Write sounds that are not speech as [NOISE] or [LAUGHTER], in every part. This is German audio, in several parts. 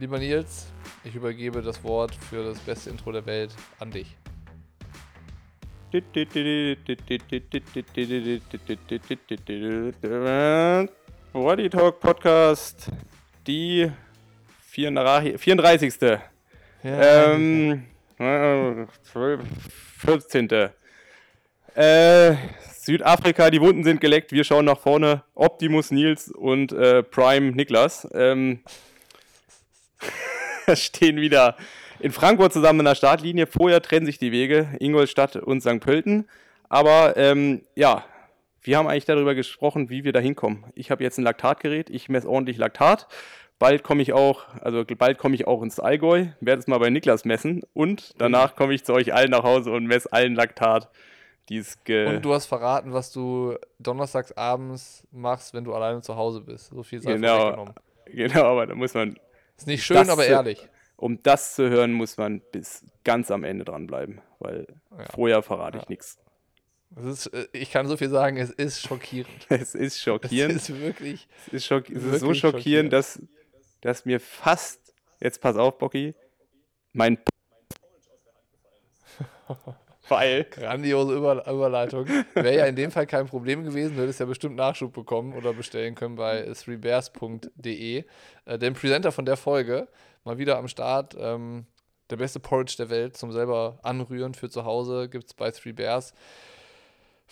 Lieber Nils, ich übergebe das Wort für das beste Intro der Welt an dich. Body Talk Podcast, die 34. Ja, Ähm, äh, 12, 14. Äh, Südafrika, die Wunden sind geleckt. Wir schauen nach vorne. Optimus Nils und äh, Prime Niklas ähm, [LAUGHS] stehen wieder in Frankfurt zusammen in der Startlinie. Vorher trennen sich die Wege, Ingolstadt und St. Pölten. Aber ähm, ja, wir haben eigentlich darüber gesprochen, wie wir da hinkommen. Ich habe jetzt ein Laktatgerät, ich messe ordentlich Laktat. Bald komme ich auch, also bald komme ich auch ins Allgäu, werde es mal bei Niklas messen und danach komme ich zu euch allen nach Hause und messe allen Laktat. Und du hast verraten, was du donnerstags abends machst, wenn du alleine zu Hause bist. So viel sei Genau. Genau, aber da muss man, Ist nicht schön, Das, aber ehrlich. um das zu hören, muss man bis ganz am Ende dranbleiben, weil Ja. vorher verrate ich Ja. nichts. Ist, äh, ich kann so viel sagen, es ist schockierend. [LAUGHS] Es ist schockierend. Es ist wirklich. Es ist, schock es ist so Wirklich schockierend, schockierend. dass, dass mir fast, jetzt pass auf, Bocky, mein [LAUGHS] weil, Grandiose Über Überleitung. Wäre ja in dem Fall kein Problem gewesen. Du hättest ja bestimmt Nachschub bekommen oder bestellen können bei threebears.de. Äh, den Presenter von der Folge, mal wieder am Start. Ähm, der beste Porridge der Welt zum selber anrühren für zu Hause gibt es bei Three Bears.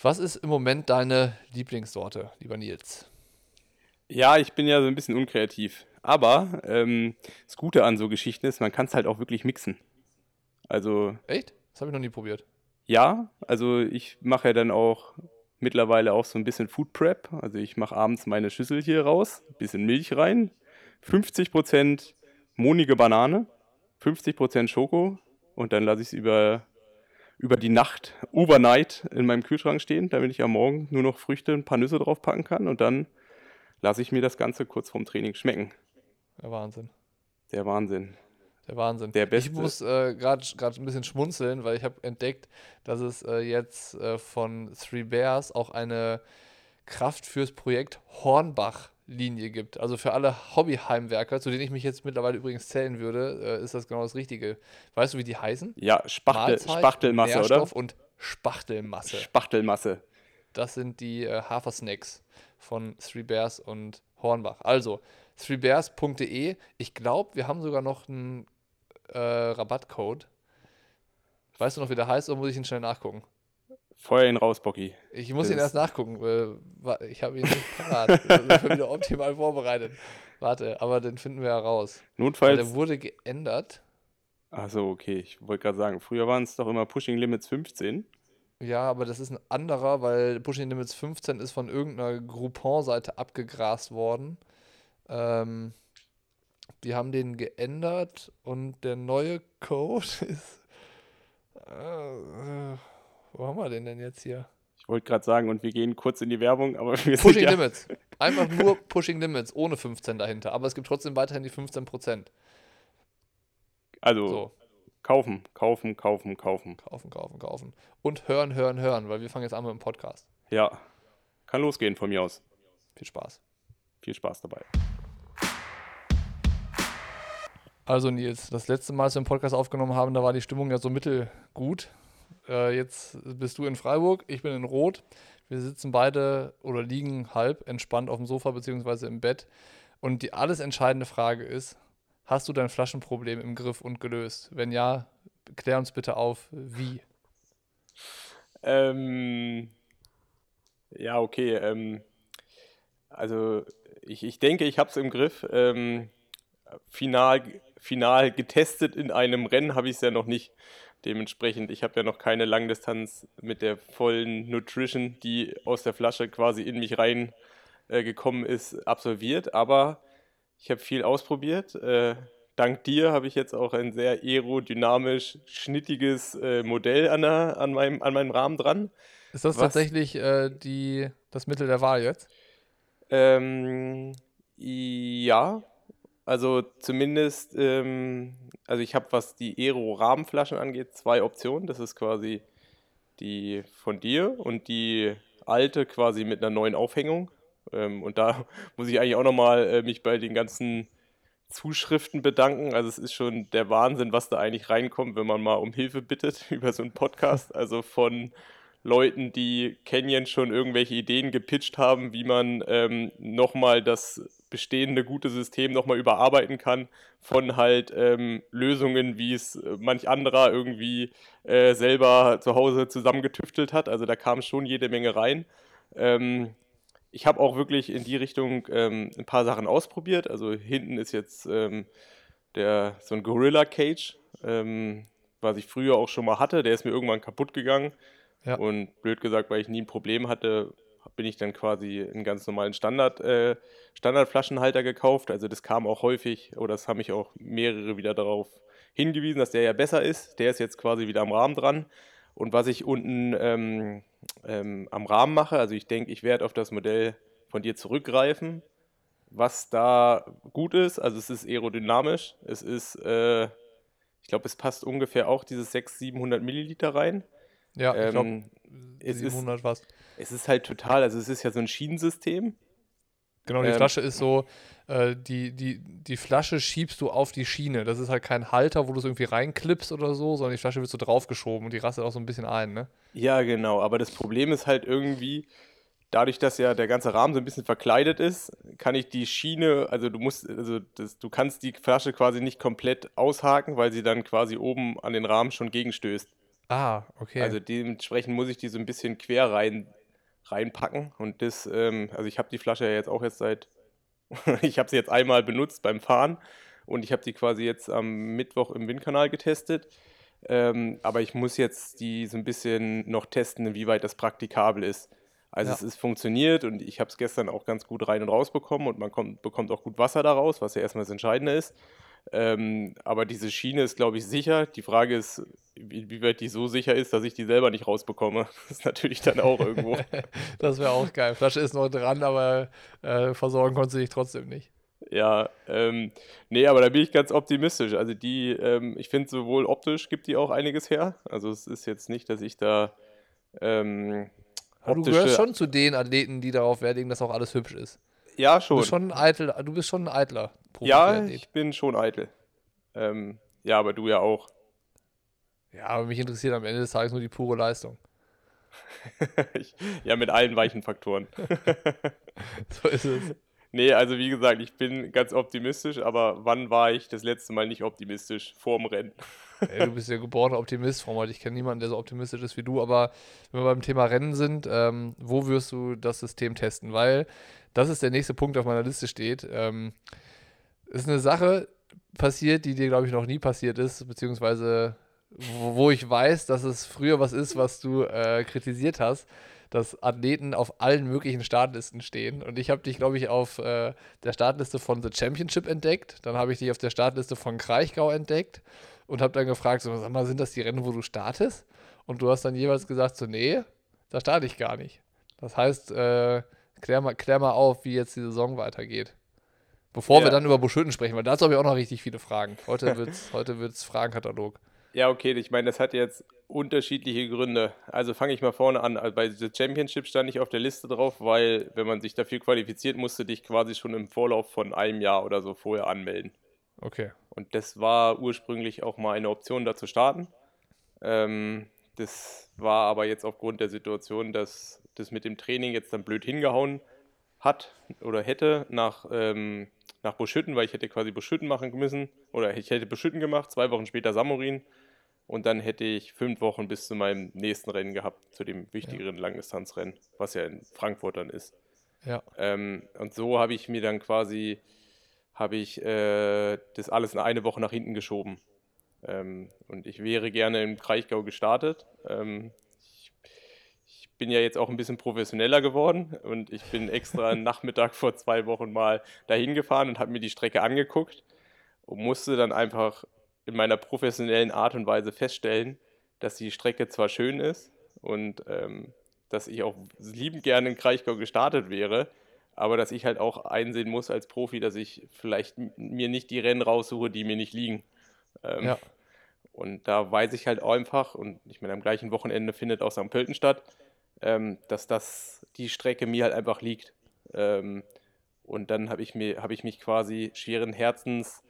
Was ist im Moment deine Lieblingssorte, lieber Nils? ja, ich bin ja so ein bisschen unkreativ. Aber ähm, das Gute an so Geschichten ist, man kann es halt auch wirklich mixen. Also, Echt? Das habe ich noch nie probiert. Ja, also ich mache ja dann auch mittlerweile auch so ein bisschen Food Prep. Also ich mache abends meine Schüssel hier raus, bisschen Milch rein, 50% monige Banane, 50% Schoko und dann lasse ich es über, über die Nacht, overnight in meinem Kühlschrank stehen, damit ich am Morgen nur noch Früchte, ein paar Nüsse drauf packen kann und dann lasse ich mir das Ganze kurz vorm Training schmecken. Der Wahnsinn. Der Wahnsinn. Der Wahnsinn. Der Ich Beste. muss äh, gerade ein bisschen schmunzeln, weil ich habe entdeckt, dass es äh, jetzt äh, von Three Bears auch eine Kraft fürs Projekt Hornbach-Linie gibt. Also für alle Hobbyheimwerker, zu denen ich mich jetzt mittlerweile übrigens zählen würde, äh, ist das genau das Richtige. Weißt du, wie die heißen? Ja, Spachtel, Mahlzeit, Spachtelmasse, oder? Nährstoff und Spachtelmasse. Spachtelmasse. Das sind die äh, Hafersnacks von Three Bears und Hornbach. Also, threebears.de. Ich glaube, wir haben sogar noch einen äh, Rabattcode. Weißt du noch, wie der heißt, oder muss ich ihn schnell nachgucken? Feuer ihn raus, Bocky. Ich muss Das ihn erst nachgucken. Wa- ich habe ihn nicht parat. Ich bin wieder optimal vorbereitet. Warte, aber den finden wir ja raus. Weil Notfalls. der wurde geändert. Achso, okay. Ich wollte gerade sagen, früher waren es doch immer Pushing Limits 15. Ja, aber das ist ein anderer, weil Pushing Limits 15 ist von irgendeiner Groupon-Seite abgegrast worden. Ähm, die haben den geändert und der neue Code [LAUGHS] ist. Äh, wo haben wir den denn jetzt hier? Ich wollte gerade sagen, und wir gehen kurz in die Werbung, aber [LAUGHS] wir sind Pushing ja, Limits. [LAUGHS] Einfach nur Pushing Limits, ohne 15 dahinter. Aber es gibt trotzdem weiterhin die 15%. Also, So, kaufen, kaufen, kaufen, kaufen. kaufen, kaufen, kaufen. Und hören, hören, hören, weil wir fangen jetzt an mit dem Podcast. Ja, kann losgehen von mir aus. Viel Spaß. Viel Spaß dabei. Also Nils, das letzte Mal, als wir einen Podcast aufgenommen haben, da war die Stimmung ja so mittelgut. Äh, jetzt bist du in Freiburg, ich bin in Rot. Wir sitzen beide oder liegen halb entspannt auf dem Sofa beziehungsweise im Bett. Und die alles entscheidende Frage ist, hast du dein Flaschenproblem im Griff und gelöst? Wenn ja, klär uns bitte auf, wie. Ähm, ja, okay. Ähm, also, ich, ich denke, ich habe es im Griff. Ähm, final, final getestet in einem Rennen habe ich es ja noch nicht. Dementsprechend, ich habe ja noch keine Langdistanz mit der vollen Nutrition, die aus der Flasche quasi in mich rein äh, gekommen ist, absolviert. Aber ich habe viel ausprobiert. Äh, dank dir habe ich jetzt auch ein sehr aerodynamisch schnittiges äh, Modell an, der, an, meinem, an meinem Rahmen dran. Ist das tatsächlich äh, die, das Mittel der Wahl jetzt? Ähm, ja, also zumindest, ähm, also ich habe, was die Aero-Rahmenflaschen angeht, zwei Optionen. Das ist quasi die von dir und die alte quasi mit einer neuen Aufhängung. Ähm, und da [LAUGHS] muss ich eigentlich auch nochmal äh, mich bei den ganzen Zuschriften bedanken. Also es ist schon der Wahnsinn, was da eigentlich reinkommt, wenn man mal um Hilfe bittet [LAUGHS] über so einen Podcast. Also von Leuten, die Canyon schon irgendwelche Ideen gepitcht haben, wie man ähm, nochmal das bestehende gute System nochmal überarbeiten kann, von halt ähm, Lösungen, wie es äh, manch anderer irgendwie äh, selber zu Hause zusammengetüftelt hat. Also da kam schon jede Menge rein. Ähm, ich habe auch wirklich in die Richtung ähm, ein paar Sachen ausprobiert. Also hinten ist jetzt ähm, der, so ein Gorilla Cage, ähm, was ich früher auch schon mal hatte. Der ist mir irgendwann kaputt gegangen. Ja. Und blöd gesagt, weil ich nie ein Problem hatte, bin ich dann quasi einen ganz normalen Standard, äh, Standardflaschenhalter gekauft. Also das kam auch häufig, oder das haben mich auch mehrere wieder darauf hingewiesen, dass der ja besser ist. Der ist jetzt quasi wieder am Rahmen dran. Und was ich unten ähm, ähm, am Rahmen mache, also ich denke, ich werde auf das Modell von dir zurückgreifen, was da gut ist. Also es ist aerodynamisch, es ist, äh, ich glaube, es passt ungefähr auch dieses 600, 700 Milliliter rein. Ja, ich ähm, 700 was. Es ist halt total, also es ist ja so ein Schienensystem. Genau, die ähm, Flasche ist so, äh, die, die, die Flasche schiebst du auf die Schiene. Das ist halt kein Halter, wo du es irgendwie reinklippst oder so, sondern die Flasche wird so draufgeschoben und die rastet auch so ein bisschen ein, ne? Ja, genau, aber das Problem ist halt irgendwie, dadurch, dass ja der ganze Rahmen so ein bisschen verkleidet ist, kann ich die Schiene, also du musst, also das, du kannst die Flasche quasi nicht komplett aushaken, weil sie dann quasi oben an den Rahmen schon gegenstößt. Ah, okay. Also dementsprechend muss ich die so ein bisschen quer rein, reinpacken. Und das, ähm, also ich habe die Flasche ja jetzt auch jetzt seit, [LAUGHS] ich habe sie jetzt einmal benutzt beim Fahren und ich habe die quasi jetzt am Mittwoch im Windkanal getestet. Ähm, aber ich muss jetzt die so ein bisschen noch testen, inwieweit das praktikabel ist. Also ja. es ist funktioniert und ich habe es gestern auch ganz gut rein und raus bekommen und man kommt, bekommt auch gut Wasser daraus, was ja erstmal das Entscheidende ist. Ähm, aber diese Schiene ist, glaube ich, sicher. Die Frage ist, wie, weit die so sicher ist, dass ich die selber nicht rausbekomme. [LAUGHS] Das ist natürlich dann auch irgendwo. [LAUGHS] das wäre auch geil. Flasche ist noch dran, aber äh, versorgen konnte sie dich trotzdem nicht. Ja, ähm, nee, aber da bin ich ganz optimistisch. Also die, ähm, ich finde sowohl optisch gibt die auch einiges her. Also es ist jetzt nicht, dass ich da ähm, Du gehörst schon zu den Athleten, die darauf Wert legen, dass auch alles hübsch ist. Ja, schon. Du bist schon ein, Eitel, du bist schon ein eitler. Ja, ich bin schon eitel. Ähm, ja, aber du ja auch. Ja, aber mich interessiert am Ende des Tages nur die pure Leistung. [LAUGHS] ich, ja, mit allen weichen Faktoren. [LAUGHS] so ist es. Nee, also wie gesagt, ich bin ganz optimistisch, aber wann war ich das letzte Mal nicht optimistisch? Vorm Rennen. Ey, du bist ja geborener Optimist, Frau Ich kenne niemanden, der so optimistisch ist wie du, aber wenn wir beim Thema Rennen sind, ähm, wo wirst du das System testen? Weil das ist der nächste Punkt, der auf meiner Liste steht. Ähm, ist eine Sache passiert, die dir, glaube ich, noch nie passiert ist, beziehungsweise wo, wo ich weiß, dass es früher was ist, was du äh, kritisiert hast dass Athleten auf allen möglichen Startlisten stehen. Und ich habe dich, glaube ich, auf äh, der Startliste von The Championship entdeckt. Dann habe ich dich auf der Startliste von Kraichgau entdeckt und habe dann gefragt, so, sag mal, sind das die Rennen, wo du startest? Und du hast dann jeweils gesagt, so, nee, da starte ich gar nicht. Das heißt, äh, klär, mal, klär mal auf, wie jetzt die Saison weitergeht. Bevor ja. wir dann über Buschütten sprechen, weil dazu habe ich auch noch richtig viele Fragen. Heute [LAUGHS] wird es heute wird's Fragenkatalog. Ja, okay, ich meine, das hat jetzt unterschiedliche Gründe. Also fange ich mal vorne an. Also bei The Championship stand ich auf der Liste drauf, weil, wenn man sich dafür qualifiziert, musste dich quasi schon im Vorlauf von einem Jahr oder so vorher anmelden. Okay. Und das war ursprünglich auch mal eine Option, da zu starten. Ähm, das war aber jetzt aufgrund der Situation, dass das mit dem Training jetzt dann blöd hingehauen hat oder hätte nach, ähm, nach Buschütten, weil ich hätte quasi Buschütten machen müssen oder ich hätte Buschütten gemacht, zwei Wochen später Samorin und dann hätte ich fünf Wochen bis zu meinem nächsten Rennen gehabt, zu dem wichtigeren ja. Langdistanzrennen, was ja in Frankfurt dann ist. Ja. Ähm, und so habe ich mir dann quasi, habe ich äh, das alles in eine Woche nach hinten geschoben. Ähm, und ich wäre gerne im Kraichgau gestartet. Ähm, bin ja jetzt auch ein bisschen professioneller geworden und ich bin extra einen Nachmittag vor zwei Wochen mal dahin gefahren und habe mir die Strecke angeguckt und musste dann einfach in meiner professionellen Art und Weise feststellen, dass die Strecke zwar schön ist und ähm, dass ich auch liebend gerne in Kraichgau gestartet wäre, aber dass ich halt auch einsehen muss als Profi, dass ich vielleicht mir nicht die Rennen raussuche, die mir nicht liegen. Ähm, ja. Und da weiß ich halt einfach, und ich meine, am gleichen Wochenende findet auch St. Pölten statt, ähm, dass das die Strecke mir halt einfach liegt. Ähm, Und dann habe ich, mir, hab ich mich quasi schweren Herzens,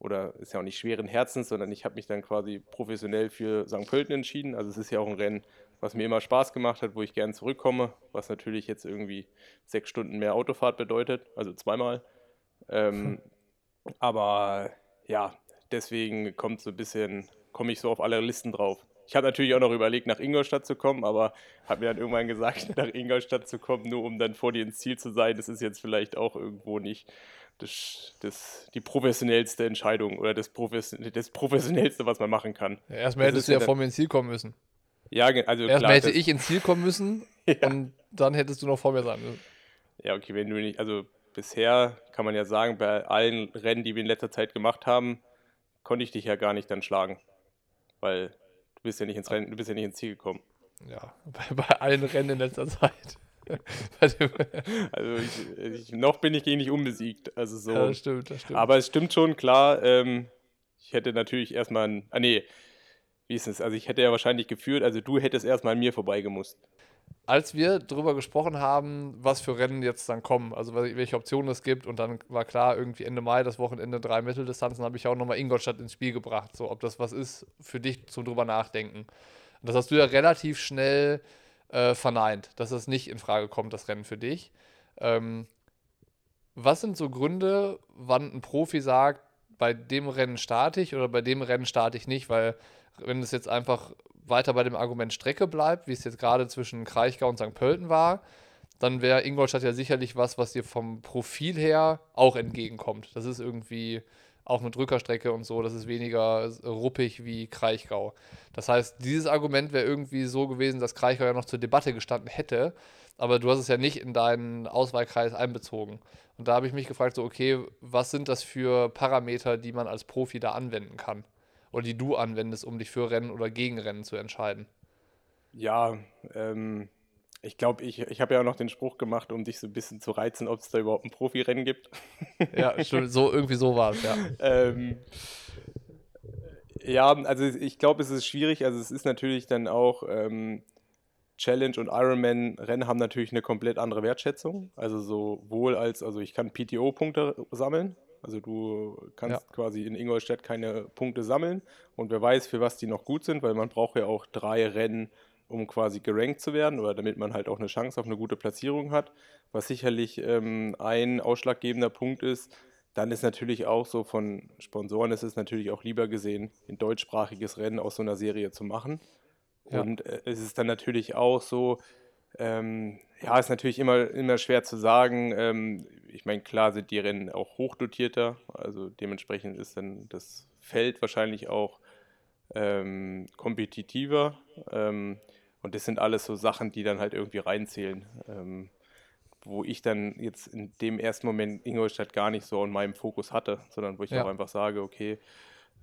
oder ist ja auch nicht schweren Herzens, sondern ich habe mich dann quasi professionell für St. Pölten entschieden. Also es ist ja auch ein Rennen, was mir immer Spaß gemacht hat, wo ich gern zurückkomme, was natürlich jetzt irgendwie sechs Stunden mehr Autofahrt bedeutet, also zweimal. Ähm, [LAUGHS] aber ja, deswegen kommt so ein bisschen, komme ich so auf alle Listen drauf. Ich habe natürlich auch noch überlegt, nach Ingolstadt zu kommen, aber habe mir dann irgendwann gesagt, [LAUGHS] nach Ingolstadt zu kommen, nur um dann vor dir ins Ziel zu sein, das ist jetzt vielleicht auch irgendwo nicht das, das, die professionellste Entscheidung oder das, Profession das professionellste, was man machen kann. Ja, erstmal hättest du ja vor mir ins Ziel kommen müssen. Ja, also Erstmal klar, hätte ich ins Ziel kommen müssen [LAUGHS] ja. und dann hättest du noch vor mir sein müssen. Ja, okay, wenn du nicht, also bisher kann man ja sagen, bei allen Rennen, die wir in letzter Zeit gemacht haben, konnte ich dich ja gar nicht dann schlagen. Weil du bist ja nicht ins Rennen, du bist ja nicht ins Ziel gekommen. Ja, [LAUGHS] bei, bei allen Rennen in letzter Zeit. [LAUGHS] also ich, ich, noch bin ich gegen nicht unbesiegt. Also so. Ja, das stimmt, das stimmt. Aber es stimmt schon, klar, ähm, ich hätte natürlich erstmal ein. Ah nee, wie ist es? Also ich hätte ja wahrscheinlich geführt, also du hättest erstmal an mir vorbeigemusst. Als wir darüber gesprochen haben, was für Rennen jetzt dann kommen, also welche Optionen es gibt, und dann war klar, irgendwie Ende Mai, das Wochenende drei Mitteldistanzen, habe ich auch nochmal Ingolstadt ins Spiel gebracht, so ob das was ist für dich zum drüber nachdenken. Und das hast du ja relativ schnell äh, verneint, dass es nicht in Frage kommt, das Rennen für dich. Ähm, was sind so Gründe, wann ein Profi sagt, bei dem Rennen starte ich oder bei dem Rennen starte ich nicht, weil wenn es jetzt einfach weiter bei dem Argument Strecke bleibt, wie es jetzt gerade zwischen Kraichgau und St. Pölten war, dann wäre Ingolstadt ja sicherlich was, was dir vom Profil her auch entgegenkommt. Das ist irgendwie auch eine Drückerstrecke und so, das ist weniger ruppig wie Kraichgau. Das heißt, dieses Argument wäre irgendwie so gewesen, dass Kraichgau ja noch zur Debatte gestanden hätte, aber du hast es ja nicht in deinen Auswahlkreis einbezogen. Und da habe ich mich gefragt, so, okay, was sind das für Parameter, die man als Profi da anwenden kann? Oder die du anwendest, um dich für Rennen oder gegen Rennen zu entscheiden? Ja, ähm, ich glaube, ich, ich habe ja auch noch den Spruch gemacht, um dich so ein bisschen zu reizen, ob es da überhaupt ein Profirennen gibt. ja, [LAUGHS] stimmt, so, irgendwie so war es, ja. ähm, ja, also ich glaube, es ist schwierig. Also es ist natürlich dann auch ähm, Challenge und Ironman-Rennen haben natürlich eine komplett andere Wertschätzung. Also sowohl als, also ich kann PTO-Punkte sammeln, also du kannst ja. quasi in Ingolstadt keine Punkte sammeln und wer weiß, für was die noch gut sind, weil man braucht ja auch drei Rennen, um quasi gerankt zu werden oder damit man halt auch eine Chance auf eine gute Platzierung hat. Was sicherlich ähm, ein ausschlaggebender Punkt ist, dann ist natürlich auch so von Sponsoren ist es natürlich auch lieber gesehen, ein deutschsprachiges Rennen aus so einer Serie zu machen. Ja. Und äh, es ist dann natürlich auch so, ähm, ja, ist natürlich immer, immer schwer zu sagen. Ähm, ich meine, klar sind die Rennen auch hochdotierter, also dementsprechend ist dann das Feld wahrscheinlich auch ähm, kompetitiver. Ähm, und das sind alles so Sachen, die dann halt irgendwie reinzählen. Ähm, wo ich dann jetzt in dem ersten Moment Ingolstadt gar nicht so in meinem Fokus hatte, sondern wo ich ja. auch einfach sage, okay.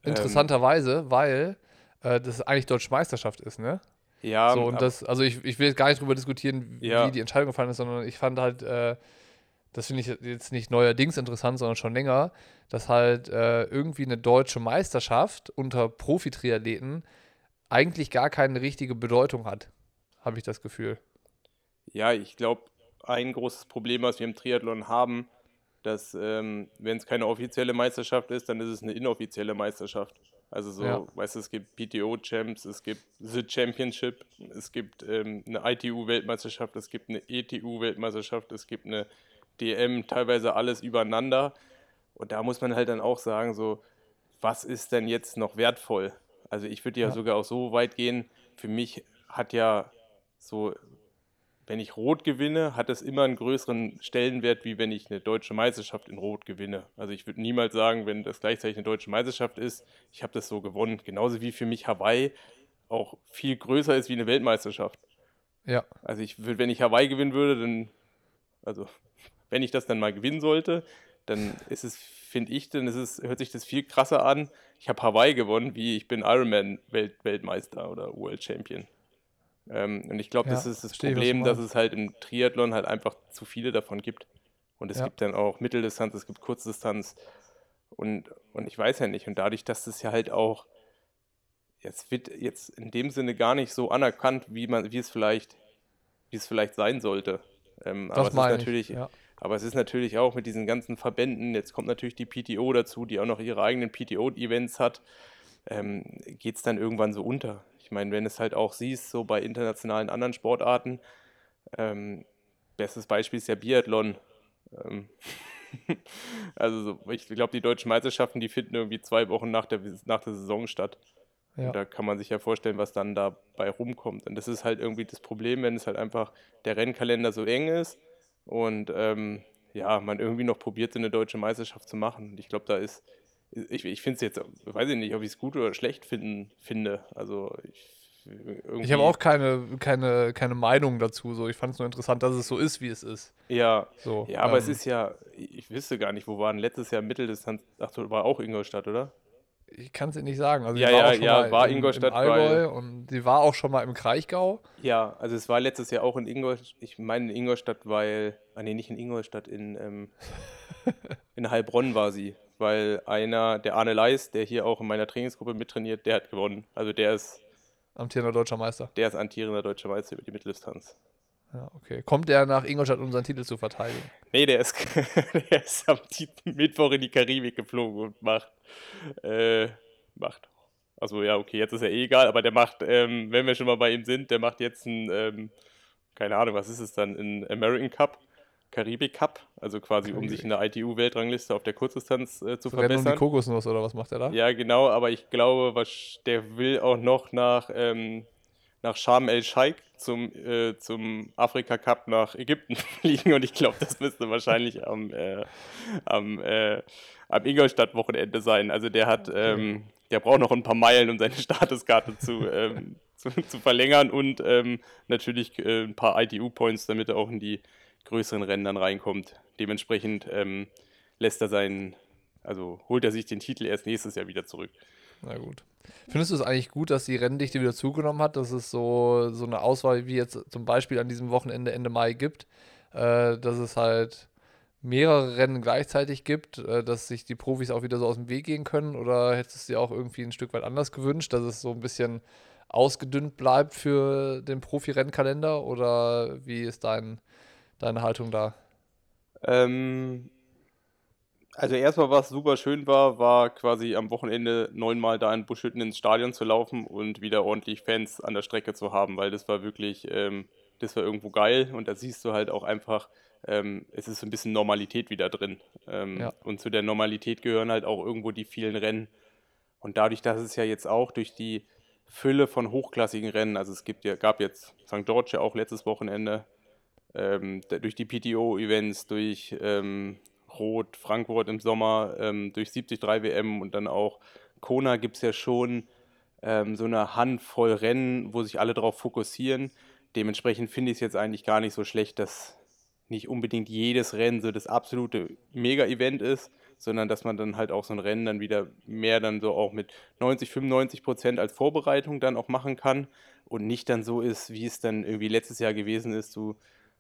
Ähm, Interessanterweise, weil äh, das eigentlich Deutsche Meisterschaft ist, ne? Ja. So, und das, also ich, ich will jetzt gar nicht drüber diskutieren, ja. wie die Entscheidung gefallen ist, sondern ich fand halt, äh, das finde ich jetzt nicht neuerdings interessant, sondern schon länger, dass halt äh, irgendwie eine deutsche Meisterschaft unter Profi-Triathleten eigentlich gar keine richtige Bedeutung hat, habe ich das Gefühl. Ja, ich glaube, ein großes Problem, was wir im Triathlon haben, dass ähm, wenn es keine offizielle Meisterschaft ist, dann ist es eine inoffizielle Meisterschaft. Also so, ja. weißt du, es gibt PTO-Champs, es gibt The Championship, es gibt ähm, eine ITU-Weltmeisterschaft, es gibt eine ETU-Weltmeisterschaft, es gibt eine DM, teilweise alles übereinander. Und da muss man halt dann auch sagen, so, was ist denn jetzt noch wertvoll? Also ich würde ja, ja sogar auch so weit gehen, für mich hat ja so wenn ich Rot gewinne, hat es immer einen größeren Stellenwert, wie wenn ich eine deutsche Meisterschaft in Rot gewinne. Also ich würde niemals sagen, wenn das gleichzeitig eine deutsche Meisterschaft ist, ich habe das so gewonnen. Genauso wie für mich Hawaii auch viel größer ist wie eine Weltmeisterschaft. Ja. Also ich würde, wenn ich Hawaii gewinnen würde, dann, also [LAUGHS] wenn ich das dann mal gewinnen sollte, dann ist es, finde ich, dann ist es, hört sich das viel krasser an. Ich habe Hawaii gewonnen, wie ich bin Ironman-Weltmeister oder World Champion. Ähm, und ich glaube, ja, das ist das Problem, dass es halt im Triathlon halt einfach zu viele davon gibt. Und es ja. gibt dann auch Mitteldistanz, es gibt Kurzdistanz. Und, und ich weiß ja nicht. Und dadurch, dass das ja halt auch, jetzt wird jetzt in dem Sinne gar nicht so anerkannt, wie man, wie es vielleicht, wie es vielleicht sein sollte. Ähm, aber es ist natürlich, ja. Aber es ist natürlich auch mit diesen ganzen Verbänden, jetzt kommt natürlich die PTO dazu, die auch noch ihre eigenen PTO-Events hat, ähm, geht es dann irgendwann so unter. Ich meine, wenn es halt auch siehst, so bei internationalen anderen Sportarten, ähm, bestes Beispiel ist ja Biathlon. Ähm, [LAUGHS] also so, ich glaube, die deutschen Meisterschaften, die finden irgendwie zwei Wochen nach der, nach der Saison statt. Ja. Da kann man sich ja vorstellen, was dann dabei rumkommt. Und das ist halt irgendwie das Problem, wenn es halt einfach der Rennkalender so eng ist und ähm, ja, man irgendwie noch probiert, so eine deutsche Meisterschaft zu machen. Und ich glaube, da ist, ich, ich finde es jetzt, weiß ich nicht, ob ich es gut oder schlecht finden, finde. Also ich ich habe auch keine, keine, keine Meinung dazu. So. Ich fand es nur interessant, dass es so ist, wie es ist. Ja, so, ja aber ähm, es ist ja, ich wüsste gar nicht, wo waren letztes Jahr Mitteldistanz, ach, war auch Ingolstadt, oder? Ich kann es dir nicht sagen. Also ja, ja, ja, war in, Ingolstadt. Im Allgäu und sie war auch schon mal im Kraichgau. Ja, also es war letztes Jahr auch in Ingolstadt. Ich meine in Ingolstadt, weil, ah nee, nicht in Ingolstadt, in, ähm, [LAUGHS] in Heilbronn war sie. Weil einer, der Arne Leis, der hier auch in meiner Trainingsgruppe mittrainiert, der hat gewonnen. Also der ist Amtierender deutscher Meister. Der ist amtierender deutscher Meister über die Mitteldistanz. Ja, okay. Kommt der nach Ingolstadt, um seinen Titel zu verteidigen? Nee, der ist, [LAUGHS] der ist am Mittwoch in die Karibik geflogen und macht. Äh, macht. Also ja, okay, jetzt ist er eh egal, aber der macht, ähm, wenn wir schon mal bei ihm sind, der macht jetzt ein, ähm, keine Ahnung, was ist es dann, ein American Cup Karibik Cup, also quasi Karibik. um sich in der ITU-Weltrangliste auf der Kurzdistanz äh, zu so verbessern. Um die Kokosnuss oder was macht er da? Ja, genau, aber ich glaube, was, der will auch noch nach, ähm, nach Sharm el-Sheikh zum, äh, zum Afrika Cup nach Ägypten [LAUGHS] fliegen und ich glaube, das müsste wahrscheinlich am, äh, am, äh, am Ingolstadt-Wochenende sein. Also der hat, okay. ähm, der braucht noch ein paar Meilen, um seine [LAUGHS] Statuskarte zu, ähm, zu, zu, verlängern und ähm, natürlich äh, ein paar ITU-Points, damit er auch in die größeren Rennen dann reinkommt. Dementsprechend ähm, lässt er seinen, also holt er sich den Titel erst nächstes Jahr wieder zurück. Na gut. Findest du es eigentlich gut, dass die Renndichte wieder zugenommen hat, dass es so, so eine Auswahl wie jetzt zum Beispiel an diesem Wochenende Ende Mai gibt, äh, dass es halt mehrere Rennen gleichzeitig gibt, äh, dass sich die Profis auch wieder so aus dem Weg gehen können? Oder hättest du dir auch irgendwie ein Stück weit anders gewünscht, dass es so ein bisschen ausgedünnt bleibt für den Profi-Rennkalender? Oder wie ist dein, deine Haltung da? Ähm, also erstmal, was super schön war, war quasi am Wochenende neunmal da in Buschhütten ins Stadion zu laufen und wieder ordentlich Fans an der Strecke zu haben, weil das war wirklich, ähm, das war irgendwo geil und da siehst du halt auch einfach, ähm, es ist ein bisschen Normalität wieder drin. Ähm, ja. Und zu der Normalität gehören halt auch irgendwo die vielen Rennen. Und dadurch, dass es ja jetzt auch durch die Fülle von hochklassigen Rennen, also es gibt ja, gab jetzt St. George ja auch letztes Wochenende, ähm, durch die PTO-Events, durch ähm, Rot, Frankfurt im Sommer, ähm, durch 73 WM und dann auch Kona gibt es ja schon ähm, so eine Handvoll Rennen, wo sich alle darauf fokussieren. Dementsprechend finde ich es jetzt eigentlich gar nicht so schlecht, dass nicht unbedingt jedes Rennen so das absolute Mega-Event ist, sondern dass man dann halt auch so ein Rennen dann wieder mehr dann so auch mit 90, 95 Prozent als Vorbereitung dann auch machen kann und nicht dann so ist, wie es dann irgendwie letztes Jahr gewesen ist, du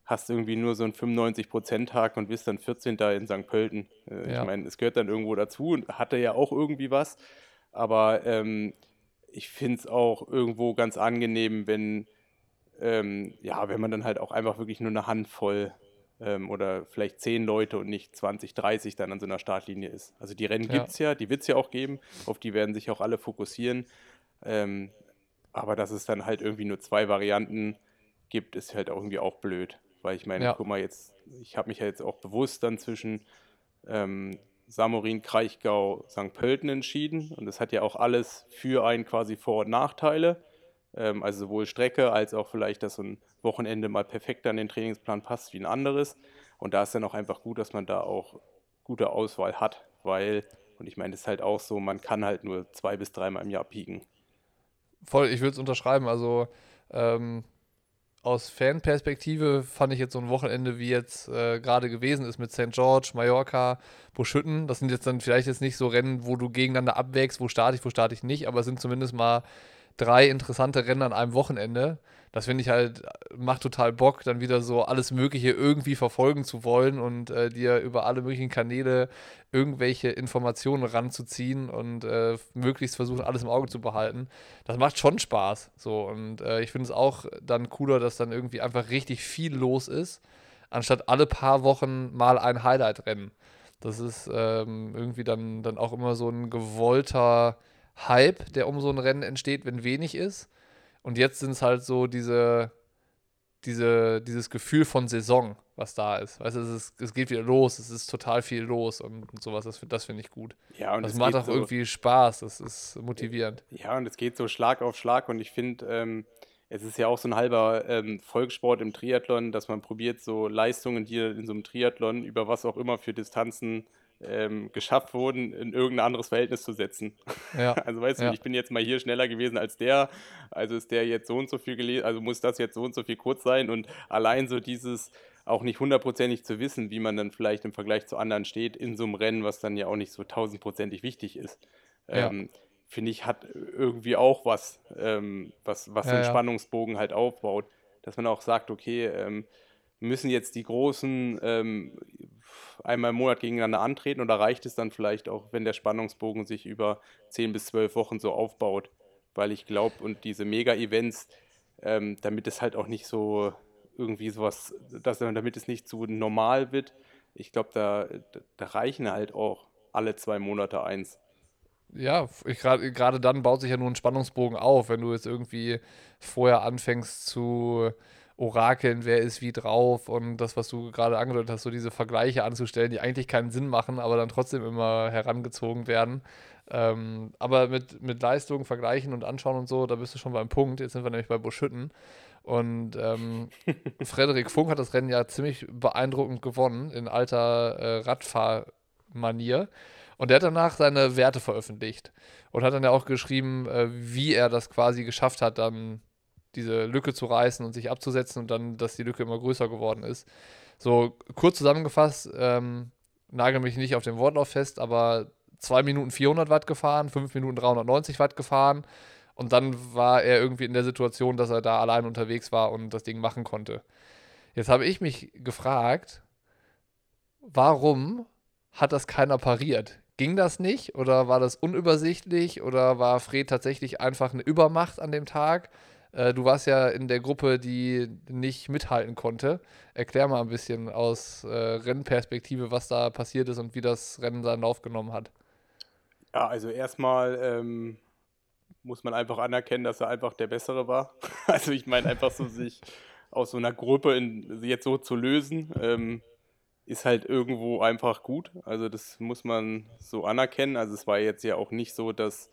hast irgendwie nur so einen 95%-Tag und bist dann 14. in St. Pölten. Äh, ja. Ich meine, es gehört dann irgendwo dazu und hatte ja auch irgendwie was. Aber ähm, ich finde es auch irgendwo ganz angenehm, wenn, ähm, ja, wenn man dann halt auch einfach wirklich nur eine Handvoll ähm, oder vielleicht zehn Leute und nicht 20, 30 dann an so einer Startlinie ist. Also die Rennen ja. gibt es ja, die wird es ja auch geben, auf die werden sich auch alle fokussieren. Ähm, aber dass es dann halt irgendwie nur zwei Varianten gibt, ist halt auch irgendwie auch blöd. Weil ich meine, ja. guck mal, jetzt, ich habe mich ja jetzt auch bewusst dann zwischen ähm, Samorin, Kraichgau, St. Pölten entschieden. Und das hat ja auch alles für einen quasi Vor- und Nachteile. Ähm, also sowohl Strecke als auch vielleicht, dass so ein Wochenende mal perfekt an den Trainingsplan passt wie ein anderes. Und da ist dann auch einfach gut, dass man da auch gute Auswahl hat, weil, und ich meine, das ist halt auch so, man kann halt nur zwei bis dreimal im Jahr pieken. Voll, ich würde es unterschreiben. Also ähm, aus Fanperspektive fand ich jetzt so ein Wochenende, wie jetzt äh, gerade gewesen ist mit St. George, Mallorca, Buschütten. Das sind jetzt dann vielleicht jetzt nicht so Rennen, wo du gegeneinander abwägst, wo starte ich, wo starte ich nicht, aber es sind zumindest mal drei interessante Rennen an einem Wochenende. Das finde ich halt, macht total Bock, dann wieder so alles Mögliche irgendwie verfolgen zu wollen und äh, dir über alle möglichen Kanäle irgendwelche Informationen ranzuziehen und äh, möglichst versuchen, alles im Auge zu behalten. Das macht schon Spaß. So, und äh, ich finde es auch dann cooler, dass dann irgendwie einfach richtig viel los ist anstatt alle paar Wochen mal ein Highlight-Rennen. Das ist ähm, irgendwie dann, dann auch immer so ein gewollter Hype, der um so ein Rennen entsteht, wenn wenig ist. Und jetzt sind es halt so diese, diese, dieses Gefühl von Saison, was da ist. Weißt du, es, ist, es geht wieder los, es ist total viel los und, und sowas. Das, das finde ich gut. Ja, und das es macht auch so, irgendwie Spaß, das ist motivierend. Ja, und es geht so Schlag auf Schlag und ich finde, ähm, es ist ja auch so ein halber ähm, Volkssport im Triathlon, dass man probiert, so Leistungen, die in so einem Triathlon über was auch immer für Distanzen ähm, geschafft wurden, in irgendein anderes Verhältnis zu setzen. Ja. [LAUGHS] Also weißt du, Ja. ich bin jetzt mal hier schneller gewesen als der, also ist der jetzt so und so viel gelesen, also muss das jetzt so und so viel kurz sein und allein so dieses auch nicht hundertprozentig zu wissen, wie man dann vielleicht im Vergleich zu anderen steht in so einem Rennen, was dann ja auch nicht so tausendprozentig wichtig ist. Ja. Ähm, finde ich, hat irgendwie auch was, ähm, was, was Ja, ja. Spannungsbogen halt aufbaut. Dass man auch sagt, okay, ähm, müssen jetzt die Großen ähm, einmal im Monat gegeneinander antreten oder reicht es dann vielleicht auch, wenn der Spannungsbogen sich über 10 bis 12 Wochen so aufbaut? Weil ich glaube, und diese Mega-Events, ähm, damit es halt auch nicht so irgendwie sowas, dass, damit es nicht zu normal wird, ich glaube, da, da, reichen halt auch alle zwei Monate eins. Ja, gerade dann baut sich ja nur ein Spannungsbogen auf, wenn du jetzt irgendwie vorher anfängst zu orakeln, wer ist wie drauf und das, was du gerade angedeutet hast, so diese Vergleiche anzustellen, die eigentlich keinen Sinn machen, aber dann trotzdem immer herangezogen werden. Ähm, aber mit, mit Leistung vergleichen und anschauen und so, da bist du schon beim Punkt. Jetzt sind wir nämlich bei Buschütten. Und ähm, [LAUGHS] Frederik Funk hat das Rennen ja ziemlich beeindruckend gewonnen in alter äh, Radfahrmanier. Und der hat danach seine Werte veröffentlicht und hat dann ja auch geschrieben, äh, wie er das quasi geschafft hat, dann diese Lücke zu reißen und sich abzusetzen und dann, dass die Lücke immer größer geworden ist. So kurz zusammengefasst, ähm, nagel mich nicht auf den Wortlauf fest, aber 2 Minuten 400 Watt gefahren, 5 Minuten 390 Watt gefahren und dann war er irgendwie in der Situation, dass er da allein unterwegs war und das Ding machen konnte. Jetzt habe ich mich gefragt, warum hat das keiner pariert? Ging das nicht oder war das unübersichtlich oder war Fred tatsächlich einfach eine Übermacht an dem Tag? Äh, du warst ja in der Gruppe, die nicht mithalten konnte. Erklär mal ein bisschen aus äh, Rennperspektive, was da passiert ist und wie das Rennen seinen Lauf genommen hat. Ja, also erstmal ähm, muss man einfach anerkennen, dass er einfach der Bessere war. [LAUGHS] Also ich meine einfach so sich aus so einer Gruppe in, jetzt so zu lösen, ähm, ist halt irgendwo einfach gut. Also das muss man so anerkennen. Also es war jetzt ja auch nicht so, dass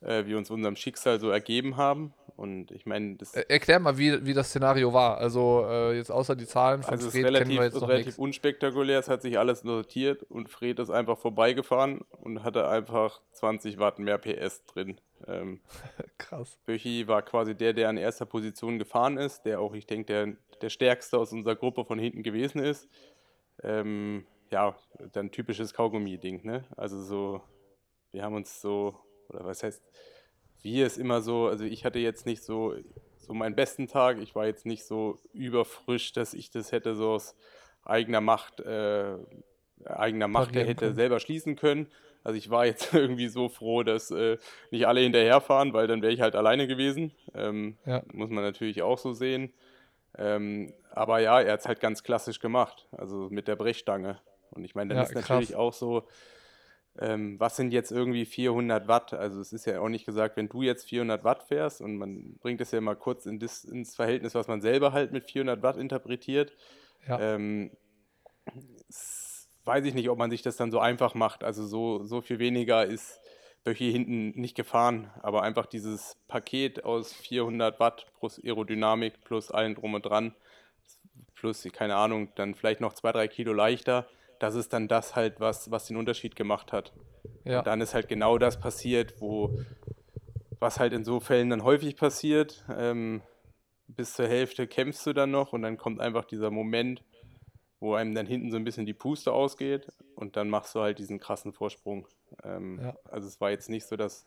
äh, wir uns unserem Schicksal so ergeben haben. Und ich meine, das Er erklär mal, wie, wie das Szenario war. Also äh, jetzt außer die Zahlen von Also Fred kennen relativ, wir jetzt noch relativ nichts. unspektakulär, es hat sich alles notiert und Fred ist einfach vorbeigefahren und hatte einfach 20 Watt mehr PS drin. Ähm, [LAUGHS] Krass. Böchi war quasi der, der an erster Position gefahren ist, der auch, ich denke, der, der stärkste aus unserer Gruppe von hinten gewesen ist. Ähm, ja, dann typisches Kaugummi-Ding, ne? Also so, wir haben uns so, oder was heißt, wir ist immer so, also ich hatte jetzt nicht so, so meinen besten Tag, ich war jetzt nicht so überfrisch, dass ich das hätte so aus eigener Macht, äh, eigener Macht Parieren hätte können. selber schließen können. Also ich war jetzt [LAUGHS] irgendwie so froh, dass äh, nicht alle hinterherfahren, weil dann wäre ich halt alleine gewesen. Ähm, Ja. Muss man natürlich auch so sehen. Ähm, aber ja, er hat es halt ganz klassisch gemacht, also mit der Brechstange. Und ich meine, dann Ja, ist krass. natürlich auch so, ähm, was sind jetzt irgendwie 400 Watt? Also es ist ja auch nicht gesagt, wenn du jetzt 400 Watt fährst und man bringt es ja mal kurz in das, ins Verhältnis, was man selber halt mit 400 Watt interpretiert. Ja. Ähm, weiß ich nicht, ob man sich das dann so einfach macht. Also so, so viel weniger ist Böchi hinten nicht gefahren, aber einfach dieses Paket aus 400 Watt plus Aerodynamik plus allen drum und dran, plus, keine Ahnung, dann vielleicht noch zwei, drei Kilo leichter, das ist dann das halt, was, was den Unterschied gemacht hat. Ja. Und dann ist halt genau das passiert, wo, was halt in so Fällen dann häufig passiert. Ähm, bis zur Hälfte kämpfst du dann noch und dann kommt einfach dieser Moment, wo einem dann hinten so ein bisschen die Puste ausgeht und dann machst du halt diesen krassen Vorsprung. Ähm, Ja. Also es war jetzt nicht so, dass,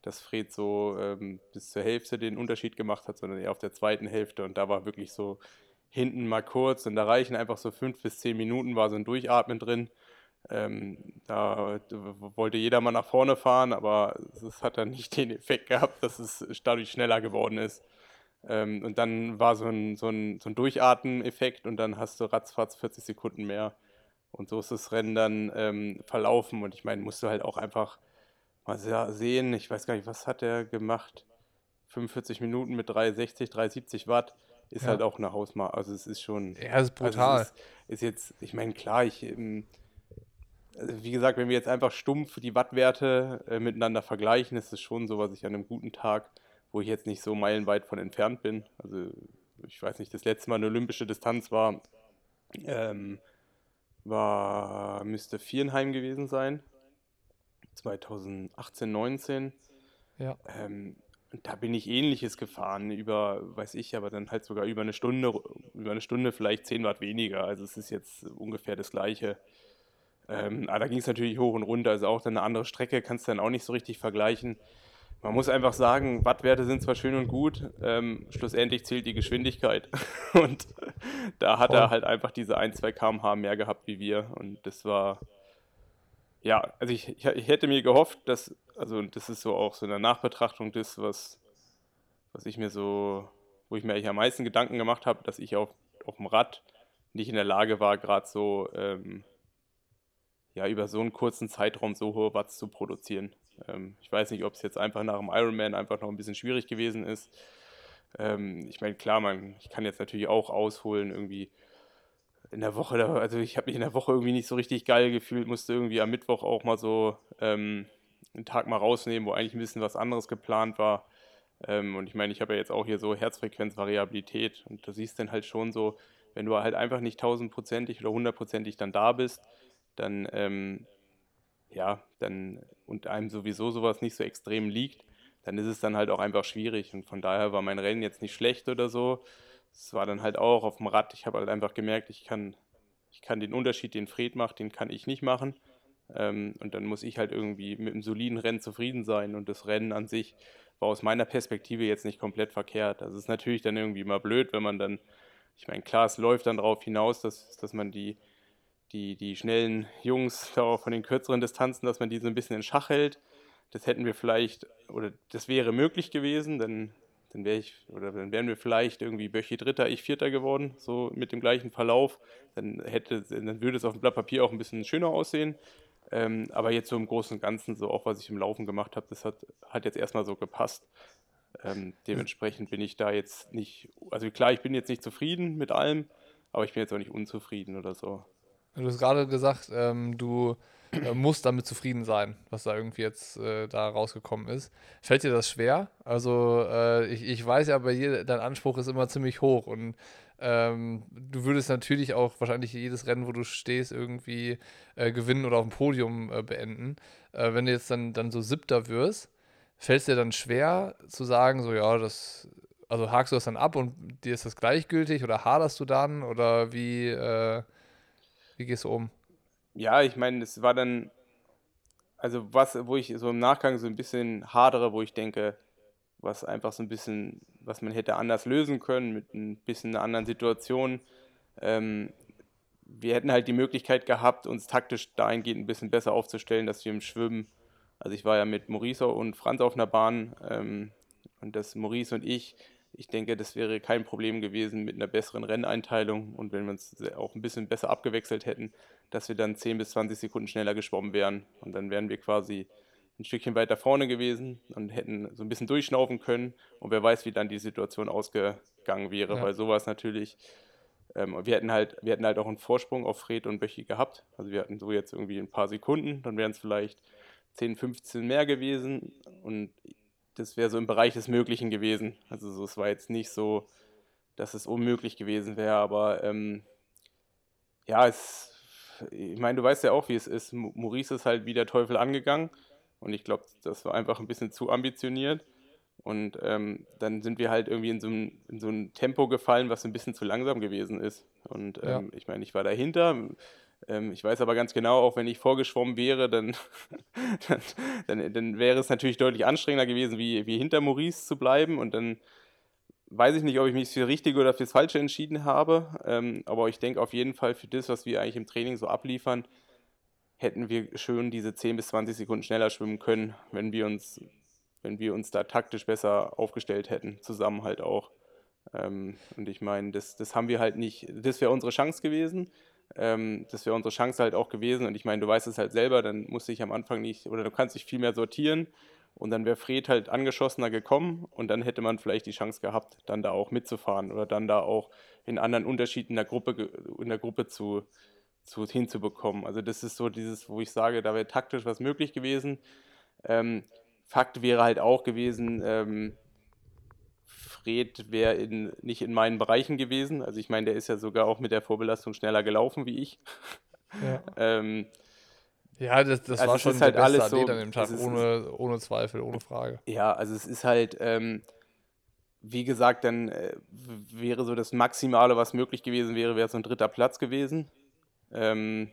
dass Fred so ähm, bis zur Hälfte den Unterschied gemacht hat, sondern eher auf der zweiten Hälfte und da war wirklich so hinten mal kurz und da reichen einfach so fünf bis zehn Minuten, war so ein Durchatmen drin. Ähm, da wollte jeder mal nach vorne fahren, aber es hat dann nicht den Effekt gehabt, dass es dadurch schneller geworden ist. Ähm, und dann war so ein, so ein, so ein Durchatmen-Effekt und dann hast du ratzfatz 40 Sekunden mehr. Und so ist das Rennen dann ähm, verlaufen. Und ich meine, musst du halt auch einfach mal sehen, ich weiß gar nicht, was hat er gemacht? 45 Minuten mit 360, 370 Watt ist ja. halt auch eine Hausmarke. Also es ist schon. Ja, es ist brutal. Also es ist, ist, jetzt, ich meine, klar, ich. Ähm, also wie gesagt, wenn wir jetzt einfach stumpf die Wattwerte äh, miteinander vergleichen, ist es schon so, was ich an einem guten Tag, wo ich jetzt nicht so meilenweit von entfernt bin. Also ich weiß nicht, das letzte Mal eine olympische Distanz war, ähm, war müsste Vierenheim gewesen sein. 2018, 19. Ja. Ähm, da bin ich ähnliches gefahren, über, weiß ich, aber dann halt sogar über eine Stunde, über eine Stunde vielleicht 10 Watt weniger. Also es ist jetzt ungefähr das gleiche. Ähm, aber da ging es natürlich hoch und runter, also auch dann eine andere Strecke, kannst du dann auch nicht so richtig vergleichen. Man muss einfach sagen, Wattwerte sind zwar schön und gut, ähm, schlussendlich zählt die Geschwindigkeit. [LAUGHS] und da hat Voll. er halt einfach diese 1, 2 km/h mehr gehabt wie wir. Und das war, ja, also ich, ich, ich, hätte mir gehofft, dass, also das ist so auch so eine Nachbetrachtung das, was, was ich mir so, wo ich mir eigentlich am meisten Gedanken gemacht habe, dass ich auf, auf dem Rad nicht in der Lage war, gerade so, ähm, ja, über so einen kurzen Zeitraum so hohe Watts zu produzieren. Ähm, ich weiß nicht, ob es jetzt einfach nach dem Ironman einfach noch ein bisschen schwierig gewesen ist. Ähm, ich meine, klar, man, ich kann jetzt natürlich auch ausholen, irgendwie in der Woche, also ich habe mich in der Woche irgendwie nicht so richtig geil gefühlt, musste irgendwie am Mittwoch auch mal so ähm, einen Tag mal rausnehmen, wo eigentlich ein bisschen was anderes geplant war. Ähm, und ich meine, ich habe ja jetzt auch hier so Herzfrequenzvariabilität und du siehst dann halt schon so, wenn du halt einfach nicht tausendprozentig oder hundertprozentig dann da bist, dann, ähm, ja, dann, und einem sowieso sowas nicht so extrem liegt, dann ist es dann halt auch einfach schwierig. Und von daher war mein Rennen jetzt nicht schlecht oder so es war dann halt auch auf dem Rad, ich habe halt einfach gemerkt, ich kann, ich kann den Unterschied, den Fred macht, den kann ich nicht machen. Ähm, und dann muss ich halt irgendwie mit einem soliden Rennen zufrieden sein. Und das Rennen an sich war aus meiner Perspektive jetzt nicht komplett verkehrt. Das ist natürlich dann irgendwie immer blöd, wenn man dann, ich meine, klar, es läuft dann darauf hinaus, dass, dass man die, die, die schnellen Jungs auch von den kürzeren Distanzen, dass man die so ein bisschen in Schach hält. Das hätten wir vielleicht, oder das wäre möglich gewesen, denn dann wäre ich, oder dann wären wir vielleicht irgendwie Böchi Dritter, ich Vierter geworden, so mit dem gleichen Verlauf. Dann hätte, dann würde es auf dem Blatt Papier auch ein bisschen schöner aussehen. Ähm, aber jetzt so im Großen und Ganzen, so auch was ich im Laufen gemacht habe, das hat, hat jetzt erstmal so gepasst. Ähm, dementsprechend bin ich da jetzt nicht, also klar, ich bin jetzt nicht zufrieden mit allem, aber ich bin jetzt auch nicht unzufrieden oder so. Du hast gerade gesagt, ähm, du äh, musst damit zufrieden sein, was da irgendwie jetzt äh, da rausgekommen ist. Fällt dir das schwer? Also äh, ich, ich weiß ja, bei dir, dein Anspruch ist immer ziemlich hoch und ähm, du würdest natürlich auch wahrscheinlich jedes Rennen, wo du stehst, irgendwie äh, gewinnen oder auf dem Podium äh, beenden. Äh, wenn du jetzt dann, dann so Siebter wirst, fällt es dir dann schwer zu sagen, so ja, das, also hakst du das dann ab und dir ist das gleichgültig oder haderst du dann oder wie, wie gehst du um? Ja, ich meine, es war dann, also was, wo ich so im Nachgang so ein bisschen hadere, wo ich denke, was einfach so ein bisschen, was man hätte anders lösen können mit ein bisschen einer anderen Situation. Ähm, wir hätten halt die Möglichkeit gehabt, uns taktisch dahingehend ein bisschen besser aufzustellen, dass wir im Schwimmen, also ich war ja mit Maurice und Franz auf einer Bahn ähm, und dass Maurice und ich ich denke, das wäre kein Problem gewesen mit einer besseren Renneinteilung und wenn wir uns auch ein bisschen besser abgewechselt hätten, dass wir dann 10 bis 20 Sekunden schneller geschwommen wären. Und dann wären wir quasi ein Stückchen weiter vorne gewesen und hätten so ein bisschen durchschnaufen können. Und wer weiß, wie dann die Situation ausgegangen wäre, ja. weil sowas natürlich. Ähm, wir, hätten halt, wir hätten halt auch einen Vorsprung auf Fred und Böchi gehabt. Also wir hatten so jetzt irgendwie ein paar Sekunden, dann wären es vielleicht 10, 15 mehr gewesen. Und das wäre so im Bereich des Möglichen gewesen. Also so, es war jetzt nicht so, dass es unmöglich gewesen wäre, aber ähm, ja, es, ich meine, du weißt ja auch, wie es ist. Maurice ist halt wie der Teufel angegangen und ich glaube, das war einfach ein bisschen zu ambitioniert. Und ähm, dann sind wir halt irgendwie in so, ein, in so ein Tempo gefallen, was ein bisschen zu langsam gewesen ist. Und ähm, ja. ich meine, ich war dahinter, ähm, ich weiß aber ganz genau, auch wenn ich vorgeschwommen wäre, dann, [LAUGHS] dann, dann, dann, wäre es natürlich deutlich anstrengender gewesen, wie, wie hinter Maurice zu bleiben. Und dann weiß ich nicht, ob ich mich für Richtige oder fürs Falsche entschieden habe. Ähm, aber ich denke auf jeden Fall für das, was wir eigentlich im Training so abliefern, hätten wir schön diese 10 bis 20 Sekunden schneller schwimmen können, wenn wir uns, wenn wir uns da taktisch besser aufgestellt hätten, zusammen halt auch. Ähm, und ich meine, das, das haben wir halt nicht, das wäre unsere Chance gewesen. Ähm, das wäre unsere Chance halt auch gewesen. Und ich meine, du weißt es halt selber, dann musste ich am Anfang nicht, oder du kannst dich viel mehr sortieren. Und dann wäre Fred halt angeschossener gekommen und dann hätte man vielleicht die Chance gehabt, dann da auch mitzufahren oder dann da auch in anderen Unterschieden in der Gruppe, in der Gruppe zu, zu, hinzubekommen. Also das ist so dieses, wo ich sage, da wäre taktisch was möglich gewesen. Ähm, Fakt wäre halt auch gewesen, ähm, Fred wäre in, nicht in meinen Bereichen gewesen. Also ich meine, der ist ja sogar auch mit der Vorbelastung schneller gelaufen wie ich. Ja. [LAUGHS] ähm, ja, das, das also war schon halt alles so, an dem Tag, ohne, ohne Zweifel, ohne Frage. Ja, also es ist halt, ähm, wie gesagt, dann äh, wäre so das Maximale, was möglich gewesen wäre, wäre so ein dritter Platz gewesen. Ähm,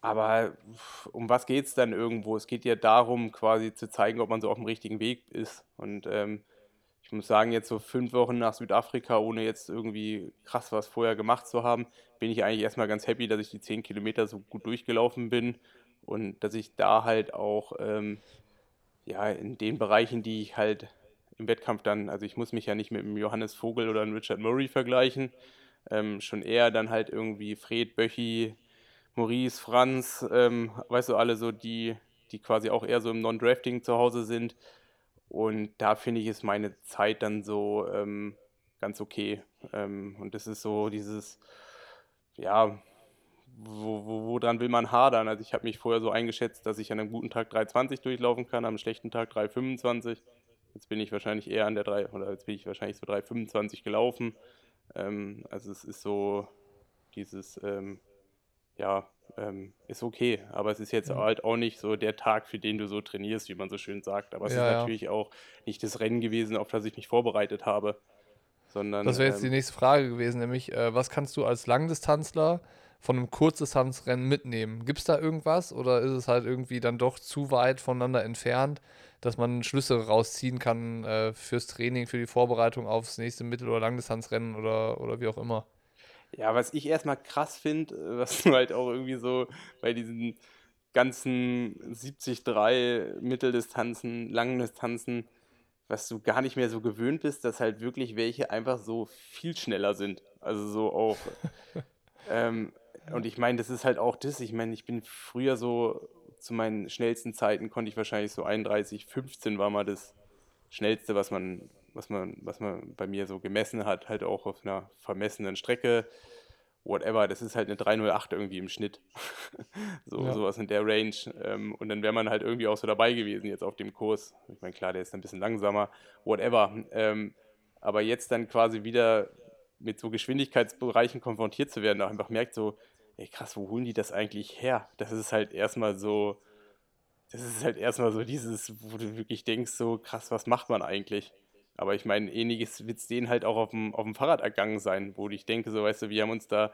aber um was geht es dann irgendwo? Es geht ja darum, quasi zu zeigen, ob man so auf dem richtigen Weg ist. Und ähm, ich muss sagen, jetzt so fünf Wochen nach Südafrika, ohne jetzt irgendwie krass was vorher gemacht zu haben, bin ich eigentlich erstmal ganz happy, dass ich die zehn Kilometer so gut durchgelaufen bin und dass ich da halt auch ähm, ja in den Bereichen, die ich halt im Wettkampf dann, also ich muss mich ja nicht mit einem Johannes Vogel oder einem Richard Murray vergleichen, ähm, schon eher dann halt irgendwie Fred, Böchi, Maurice, Franz, ähm, weißt du, alle so die, die quasi auch eher so im Non-Drafting zu Hause sind, und da finde ich, ist meine Zeit dann so ähm, ganz okay. Ähm, und das ist so dieses, ja, wo, wo, woran will man hadern? Also ich habe mich vorher so eingeschätzt, dass ich an einem guten Tag 3,20 durchlaufen kann, am schlechten Tag 3,25. Jetzt bin ich wahrscheinlich eher an der 3, oder jetzt bin ich wahrscheinlich so 3,25 gelaufen. Ähm, also es ist so dieses, ähm, ja, ähm, ist okay. Aber es ist jetzt ja. halt auch nicht so der Tag, für den du so trainierst, wie man so schön sagt. Aber es ja, ist natürlich ja. auch nicht das Rennen gewesen, auf das ich mich vorbereitet habe. Sondern, das wäre jetzt ähm, die nächste Frage gewesen, nämlich, äh, was kannst du als Langdistanzler von einem Kurzdistanzrennen mitnehmen? Gibt es da irgendwas oder ist es halt irgendwie dann doch zu weit voneinander entfernt, dass man Schlüsse rausziehen kann äh, fürs Training, für die Vorbereitung aufs nächste Mittel- oder Langdistanzrennen oder, oder wie auch immer? Ja, was ich erstmal krass finde, äh, [LAUGHS] was du halt auch irgendwie so bei diesen ganzen 70-3 Mitteldistanzen, langen Distanzen, was du gar nicht mehr so gewöhnt bist, dass halt wirklich welche einfach so viel schneller sind. Also so auch. [LAUGHS] ähm, und ich meine, das ist halt auch das. Ich meine, ich bin früher so zu meinen schnellsten Zeiten konnte ich wahrscheinlich so 31, 15 war mal das schnellste, was man was man, was man bei mir so gemessen hat, halt auch auf einer vermessenen Strecke, whatever, das ist halt eine 308 irgendwie im Schnitt. [LAUGHS] so, ja. Sowas in der Range. Ähm, und dann wäre man halt irgendwie auch so dabei gewesen jetzt auf dem Kurs. Ich meine, klar, der ist ein bisschen langsamer, whatever. Ähm, aber jetzt dann quasi wieder mit so Geschwindigkeitsbereichen konfrontiert zu werden, auch einfach merkt so, ey krass, wo holen die das eigentlich her? Das ist halt erstmal so, das ist halt erstmal so dieses, wo du wirklich denkst, so krass, was macht man eigentlich? Aber ich meine, ähnliches wird es denen halt auch auf dem, auf dem Fahrrad ergangen sein, wo ich denke, so weißt du, wir haben uns da,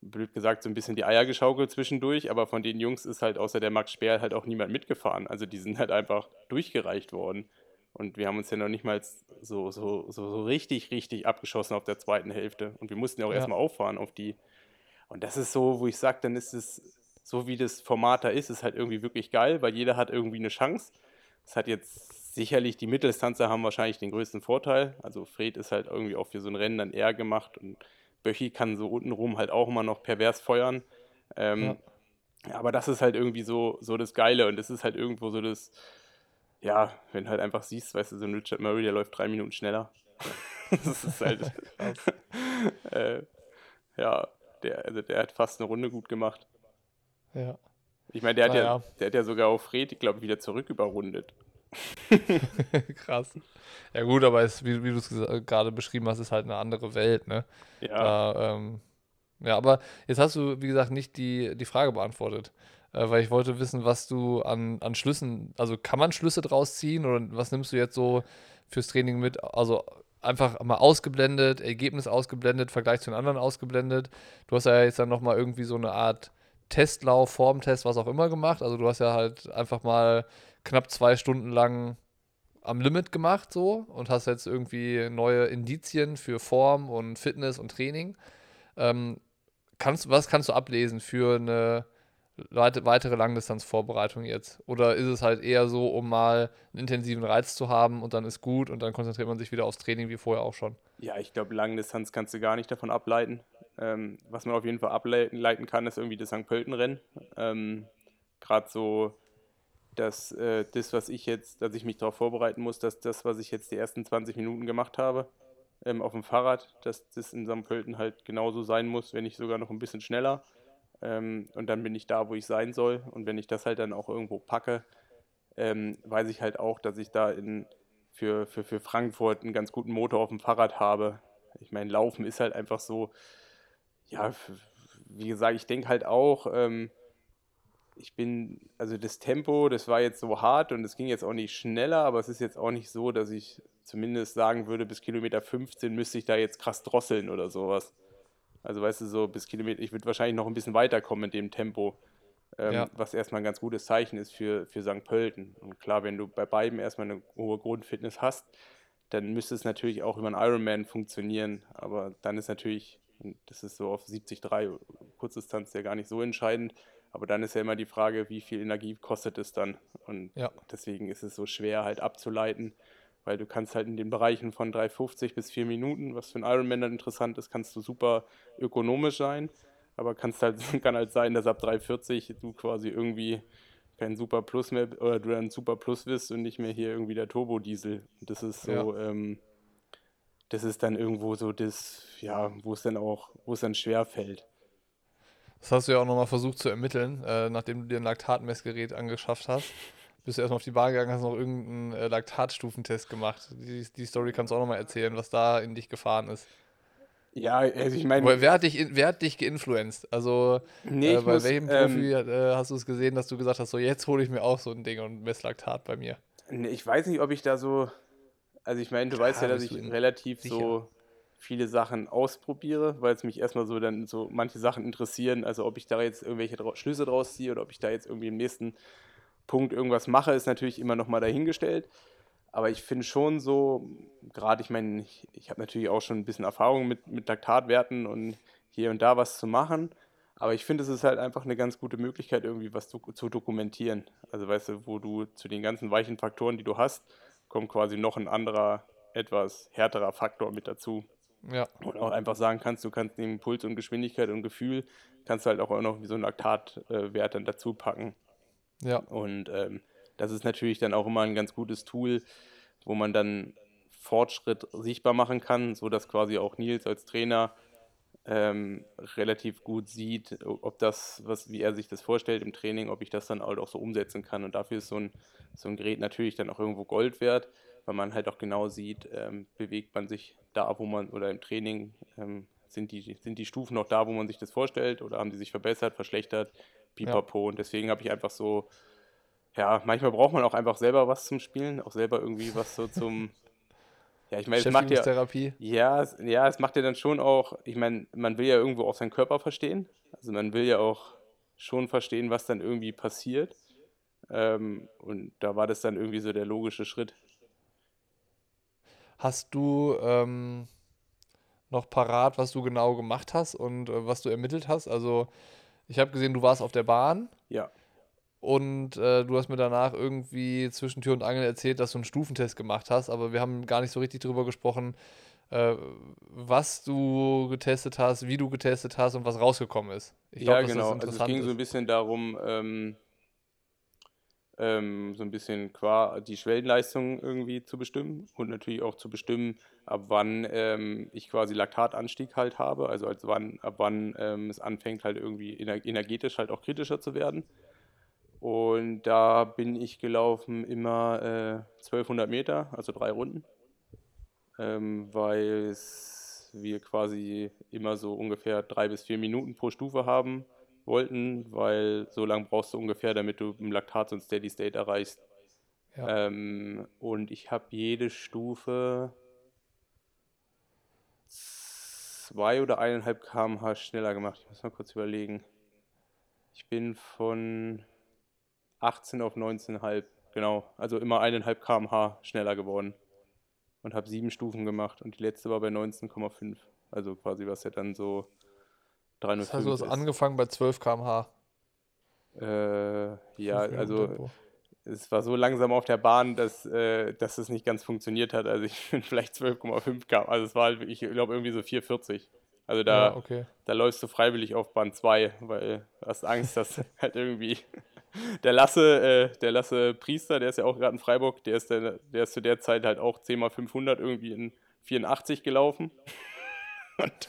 blöd gesagt, so ein bisschen die Eier geschaukelt zwischendurch, aber von den Jungs ist halt außer der Max Speer halt auch niemand mitgefahren. Also die sind halt einfach durchgereicht worden. Und wir haben uns ja noch nicht mal so, so, so, so richtig, richtig abgeschossen auf der zweiten Hälfte. Und wir mussten ja auch ja. erstmal auffahren auf die. Und das ist so, wo ich sage, dann ist es, so wie das Format da ist, ist halt irgendwie wirklich geil, weil jeder hat irgendwie eine Chance. Es hat jetzt sicherlich die Mitteldistanzer haben wahrscheinlich den größten Vorteil. Also Fred ist halt irgendwie auch für so ein Rennen dann eher gemacht und Böchi kann so untenrum halt auch immer noch pervers feuern. Ähm, ja. Aber das ist halt irgendwie so, so das Geile und das ist halt irgendwo so das, ja, wenn du halt einfach siehst, weißt du, so ein Richard Murray, der läuft drei Minuten schneller. [LAUGHS] das ist halt, [LAUGHS] [LAUGHS] äh, ja, der, also der hat fast eine Runde gut gemacht. Ja. Ich meine, der, hat ja, der hat ja sogar auf Fred, ich glaube, wieder zurück überrundet. [LAUGHS] Krass. Ja gut, aber es, wie, wie du es gerade beschrieben hast, ist halt eine andere Welt, ne? Ja. Da, ähm, ja, aber jetzt hast du, wie gesagt, nicht die, die Frage beantwortet. Äh, weil ich wollte wissen, was du an, an Schlüssen, also kann man Schlüsse draus ziehen oder was nimmst du jetzt so fürs Training mit? Also einfach mal ausgeblendet, Ergebnis ausgeblendet, Vergleich zu den anderen ausgeblendet. Du hast ja jetzt dann nochmal irgendwie so eine Art Testlauf, Formtest, was auch immer gemacht. Also du hast ja halt einfach mal knapp zwei Stunden lang am Limit gemacht so und hast jetzt irgendwie neue Indizien für Form und Fitness und Training. Ähm, kannst, was kannst du ablesen für eine weitere Langdistanzvorbereitung jetzt? Oder ist es halt eher so, um mal einen intensiven Reiz zu haben und dann ist gut und dann konzentriert man sich wieder aufs Training wie vorher auch schon? Ja, ich glaube, Langdistanz kannst du gar nicht davon ableiten. Ähm, was man auf jeden Fall ableiten kann, ist irgendwie das St. Pölten-Rennen. Ähm, Gerade so, dass äh, das, was ich jetzt, dass ich mich darauf vorbereiten muss, dass das, was ich jetzt die ersten 20 Minuten gemacht habe, ähm, auf dem Fahrrad, dass das in St. Pölten halt genauso sein muss, wenn nicht sogar noch ein bisschen schneller. Ähm, und dann bin ich da, wo ich sein soll. Und wenn ich das halt dann auch irgendwo packe, ähm, weiß ich halt auch, dass ich da in, für, für, für Frankfurt einen ganz guten Motor auf dem Fahrrad habe. Ich meine, Laufen ist halt einfach so, ja, wie gesagt, ich denke halt auch, ähm, ich bin, also das Tempo, das war jetzt so hart und es ging jetzt auch nicht schneller, aber es ist jetzt auch nicht so, dass ich zumindest sagen würde, bis Kilometer 15 müsste ich da jetzt krass drosseln oder sowas. Also weißt du, so bis Kilometer, ich würde wahrscheinlich noch ein bisschen weiterkommen mit dem Tempo, ähm, ja. was erstmal ein ganz gutes Zeichen ist für, für St. Pölten. Und klar, wenn du bei beiden erstmal eine hohe Grundfitness hast, dann müsste es natürlich auch über einen Ironman funktionieren. Aber dann ist natürlich, das ist so auf 73 Kurzdistanz ja gar nicht so entscheidend. Aber dann ist ja immer die Frage, wie viel Energie kostet es dann? Und ja. deswegen ist es so schwer halt abzuleiten weil du kannst halt in den Bereichen von 3,50 bis 4 Minuten, was für einen Ironman dann interessant ist, kannst du super ökonomisch sein, aber kannst halt, [LAUGHS] kann halt sein, dass ab 3,40 du quasi irgendwie kein Super Plus mehr oder du dann Super Plus bist und nicht mehr hier irgendwie der Turbodiesel. Das ist so, ja. ähm, das ist dann irgendwo so das, ja, wo es dann auch, wo es dann schwer fällt. Das hast du ja auch nochmal versucht zu ermitteln, äh, nachdem du dir ein Laktatmessgerät angeschafft hast bist du erstmal auf die Bar gegangen, hast noch irgendeinen äh, Laktatstufentest gemacht. Die, die Story kannst du auch nochmal erzählen, was da in dich gefahren ist. Ja, also ich meine. Wer hat dich, wer hat dich geinfluenced? Also, nee, äh, bei muss, welchem Profi ähm, äh, hast du es gesehen, dass du gesagt hast, so jetzt hole ich mir auch so ein Ding und mess Laktat bei mir? Nee, ich weiß nicht, ob ich da so. Also, ich meine, du Klar, weißt ja, dass ich relativ sicher. so viele Sachen ausprobiere, weil es mich erstmal so dann so manche Sachen interessieren. Also, ob ich da jetzt irgendwelche Schlüsse draus ziehe oder ob ich da jetzt irgendwie im nächsten Punkt irgendwas mache, ist natürlich immer noch mal dahingestellt. Aber ich finde schon so, gerade ich meine, ich, ich habe natürlich auch schon ein bisschen Erfahrung mit, mit Laktatwerten und hier und da was zu machen. Aber ich finde, es ist halt einfach eine ganz gute Möglichkeit, irgendwie was zu, zu, dokumentieren. Also weißt du, wo du zu den ganzen weichen Faktoren, die du hast, kommt quasi noch ein anderer, etwas härterer Faktor mit dazu. Ja. Und auch einfach sagen kannst, du kannst neben Puls und Geschwindigkeit und Gefühl, kannst du halt auch noch wie so einen Laktatwert dann dazu packen. Ja. Und ähm, das ist natürlich dann auch immer ein ganz gutes Tool, wo man dann Fortschritt sichtbar machen kann, sodass quasi auch Nils als Trainer ähm, relativ gut sieht, ob das, was, wie er sich das vorstellt im Training, ob ich das dann halt auch so umsetzen kann. Und dafür ist so ein, so ein Gerät natürlich dann auch irgendwo Gold wert, weil man halt auch genau sieht, ähm, bewegt man sich da, wo man, oder im Training ähm, sind, die, sind die Stufen noch da, wo man sich das vorstellt, oder haben die sich verbessert, verschlechtert, pipapo. Ja. Und deswegen habe ich einfach so, ja, manchmal braucht man auch einfach selber was zum Spielen, auch selber irgendwie was so zum. [LAUGHS] Ja, ich meine, es macht ja, ja, ja, es macht ja dann schon auch, ich meine, man will ja irgendwo auch seinen Körper verstehen. Also man will ja auch schon verstehen, was dann irgendwie passiert. Ähm, und da war das dann irgendwie so der logische Schritt. Hast du ähm, noch parat, was du genau gemacht hast und äh, was du ermittelt hast? Also ich habe gesehen, du warst auf der Bahn. Ja. Und äh, du hast mir danach irgendwie zwischen Tür und Angel erzählt, dass du einen Stufentest gemacht hast, aber wir haben gar nicht so richtig darüber gesprochen, äh, was du getestet hast, wie du getestet hast und was rausgekommen ist. Ich ja, glaub, genau. also es ging ist. so ein bisschen darum, ähm, ähm, so ein bisschen qua die Schwellenleistung irgendwie zu bestimmen und natürlich auch zu bestimmen, ab wann ähm, ich quasi Laktatanstieg halt habe, also als wann, ab wann ähm, es anfängt halt irgendwie energetisch halt auch kritischer zu werden. Und da bin ich gelaufen immer äh, 1200 Meter, also drei Runden, ähm, weil wir quasi immer so ungefähr drei bis vier Minuten pro Stufe haben wollten, weil so lange brauchst du ungefähr, damit du im Laktat so ein Steady State erreichst. Ja. Ähm, und ich habe jede Stufe zwei oder eineinhalb km/h schneller gemacht. Ich muss mal kurz überlegen. Ich bin von 18 auf 19,5, genau. Also immer eineinhalb km/h schneller geworden. Und habe sieben Stufen gemacht und die letzte war bei 19,5. Also quasi was ja dann so 305 Das heißt, du hast ist. angefangen bei 12 km/h. Äh, ja, also es war so langsam auf der Bahn, dass, äh, dass es nicht ganz funktioniert hat. Also ich [LAUGHS] bin vielleicht 12,5 km. Also es war halt, ich glaube, irgendwie so 4,40. Also da, ja, okay. da läufst du freiwillig auf Bahn 2, weil du hast Angst, dass [LAUGHS] halt irgendwie [LAUGHS] der Lasse, äh, der Lasse Priester, der ist ja auch gerade in Freiburg, der ist, der, der ist zu der Zeit halt auch 10 mal 500 irgendwie in 84 gelaufen. Und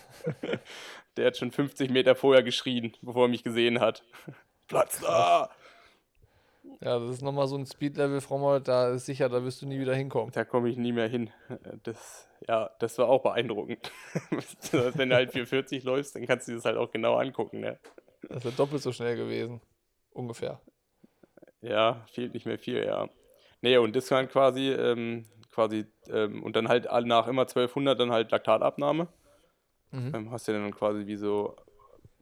der hat schon 50 Meter vorher geschrien, bevor er mich gesehen hat. [LAUGHS] Platz da! Ja, das ist nochmal so ein Speed-Level, Frommold, da ist sicher, da wirst du nie wieder hinkommen. Da komme ich nie mehr hin. Das, ja, das war auch beeindruckend. [LAUGHS] Wenn du halt 440 läufst, dann kannst du dir das halt auch genau angucken. Ne? Das ist ja doppelt so schnell gewesen. Ungefähr. Ja, fehlt nicht mehr viel, ja. Nee, und das waren quasi, ähm, quasi, ähm, und dann halt nach immer 1200 dann halt Laktatabnahme. Mhm. Ähm, hast du dann quasi wie so,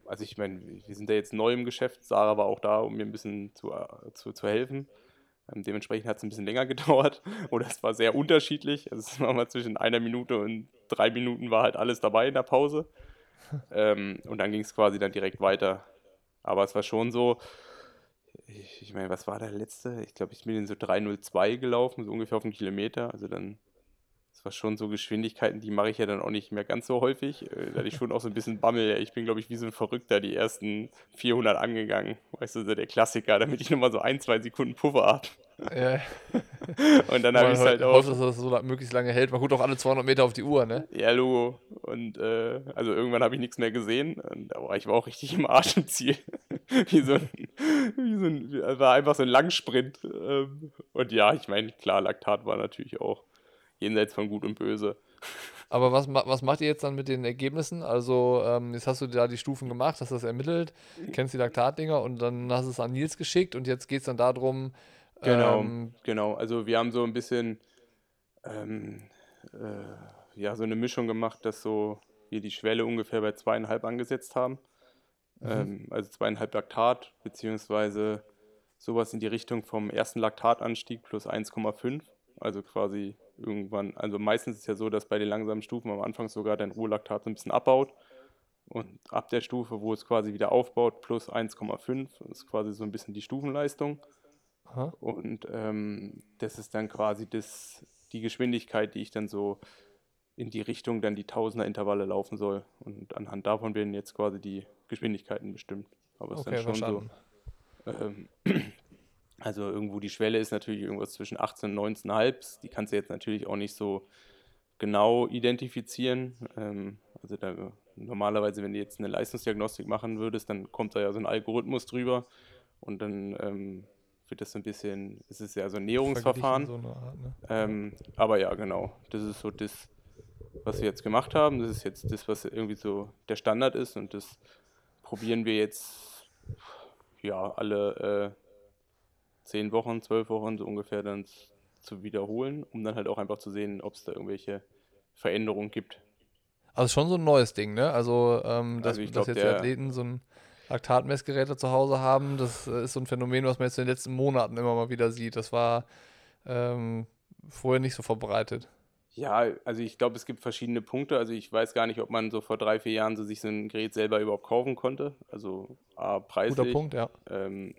also ich meine, wir sind ja jetzt neu im Geschäft, Sarah war auch da, um mir ein bisschen zu, äh, zu, zu helfen. Ähm, dementsprechend hat es ein bisschen länger [LAUGHS] gedauert oder es war sehr unterschiedlich. Also es war mal zwischen einer Minute und drei Minuten war halt alles dabei in der Pause. [LAUGHS] ähm, und dann ging es quasi dann direkt weiter. Aber es war schon so, ich, ich meine, was war der letzte? Ich glaube, ich bin in so 302 gelaufen, so ungefähr auf einen Kilometer. Also dann, war schon so Geschwindigkeiten, die mache ich ja dann auch nicht mehr ganz so häufig. Äh, Da hatte ich schon auch so ein bisschen Bammel. Ich bin, glaube ich, wie so ein Verrückter die ersten 400 angegangen. Weißt du, so der Klassiker, damit ich nochmal so ein, zwei Sekunden Puffer habe. Ja, [LAUGHS] Und dann habe ich es halt auch. hofft, dass das so möglichst lange hält. Man guckt auch alle 200 Meter auf die Uhr, ne? Ja, Logo. Und äh, also irgendwann habe ich nichts mehr gesehen. Und, aber ich war auch richtig im Arsch im Ziel. [LAUGHS] wie so ein, wie so ein, war einfach so ein Langsprint. Ähm, und ja, ich meine, klar, Laktat war natürlich auch jenseits von Gut und Böse. Aber was, was macht ihr jetzt dann mit den Ergebnissen? Also, ähm, jetzt hast du da die Stufen gemacht, hast das ermittelt, kennst die Laktatdinger und dann hast du es an Nils geschickt und jetzt geht es dann darum, Genau, ähm, genau. Also wir haben so ein bisschen ähm, äh, ja, so eine Mischung gemacht, dass so wir die Schwelle ungefähr bei zweieinhalb angesetzt haben. Ähm, also zweieinhalb Laktat, beziehungsweise sowas in die Richtung vom ersten Laktatanstieg plus 1,5. Also quasi irgendwann, also meistens ist es ja so, dass bei den langsamen Stufen am Anfang sogar dein Ruhelaktat so ein bisschen abbaut. Und ab der Stufe, wo es quasi wieder aufbaut, plus 1,5, ist quasi so ein bisschen die Stufenleistung. aha, Und ähm, das ist dann quasi das, die Geschwindigkeit, die ich dann so in die Richtung dann die Tausender-Intervalle laufen soll. Und anhand davon werden jetzt quasi die Geschwindigkeiten bestimmt. Aber es ist okay, dann schon verstanden. so. Ähm, [CLEARS THROAT] also irgendwo die Schwelle ist natürlich irgendwas zwischen 18 und 19,5. Die kannst du jetzt natürlich auch nicht so genau identifizieren. Ähm, also da, normalerweise, wenn du jetzt eine Leistungsdiagnostik machen würdest, dann kommt da ja so ein Algorithmus drüber und dann ähm, wird das so ein bisschen, es ist ja so ein Näherungsverfahren. So Art, ne? Ähm, aber ja, genau. Das ist so das, was wir jetzt gemacht haben. Das ist jetzt das, was irgendwie so der Standard ist. Und das probieren wir jetzt ja alle äh, zehn Wochen, zwölf Wochen so ungefähr dann zu wiederholen, um dann halt auch einfach zu sehen, ob es da irgendwelche Veränderungen gibt. Also schon so ein neues Ding, ne? Also, ähm, dass, Also ich dass glaub, jetzt die Athleten so ein Laktatmessgerät zu Hause haben, das äh, ist so ein Phänomen, was man jetzt in den letzten Monaten immer mal wieder sieht. Das war ähm, vorher nicht so verbreitet. Ja, also ich glaube, es gibt verschiedene Punkte. Also ich weiß gar nicht, ob man so vor drei, vier Jahren so sich so ein Gerät selber überhaupt kaufen konnte. Also A, preislich. Guter Punkt, ja. Ähm,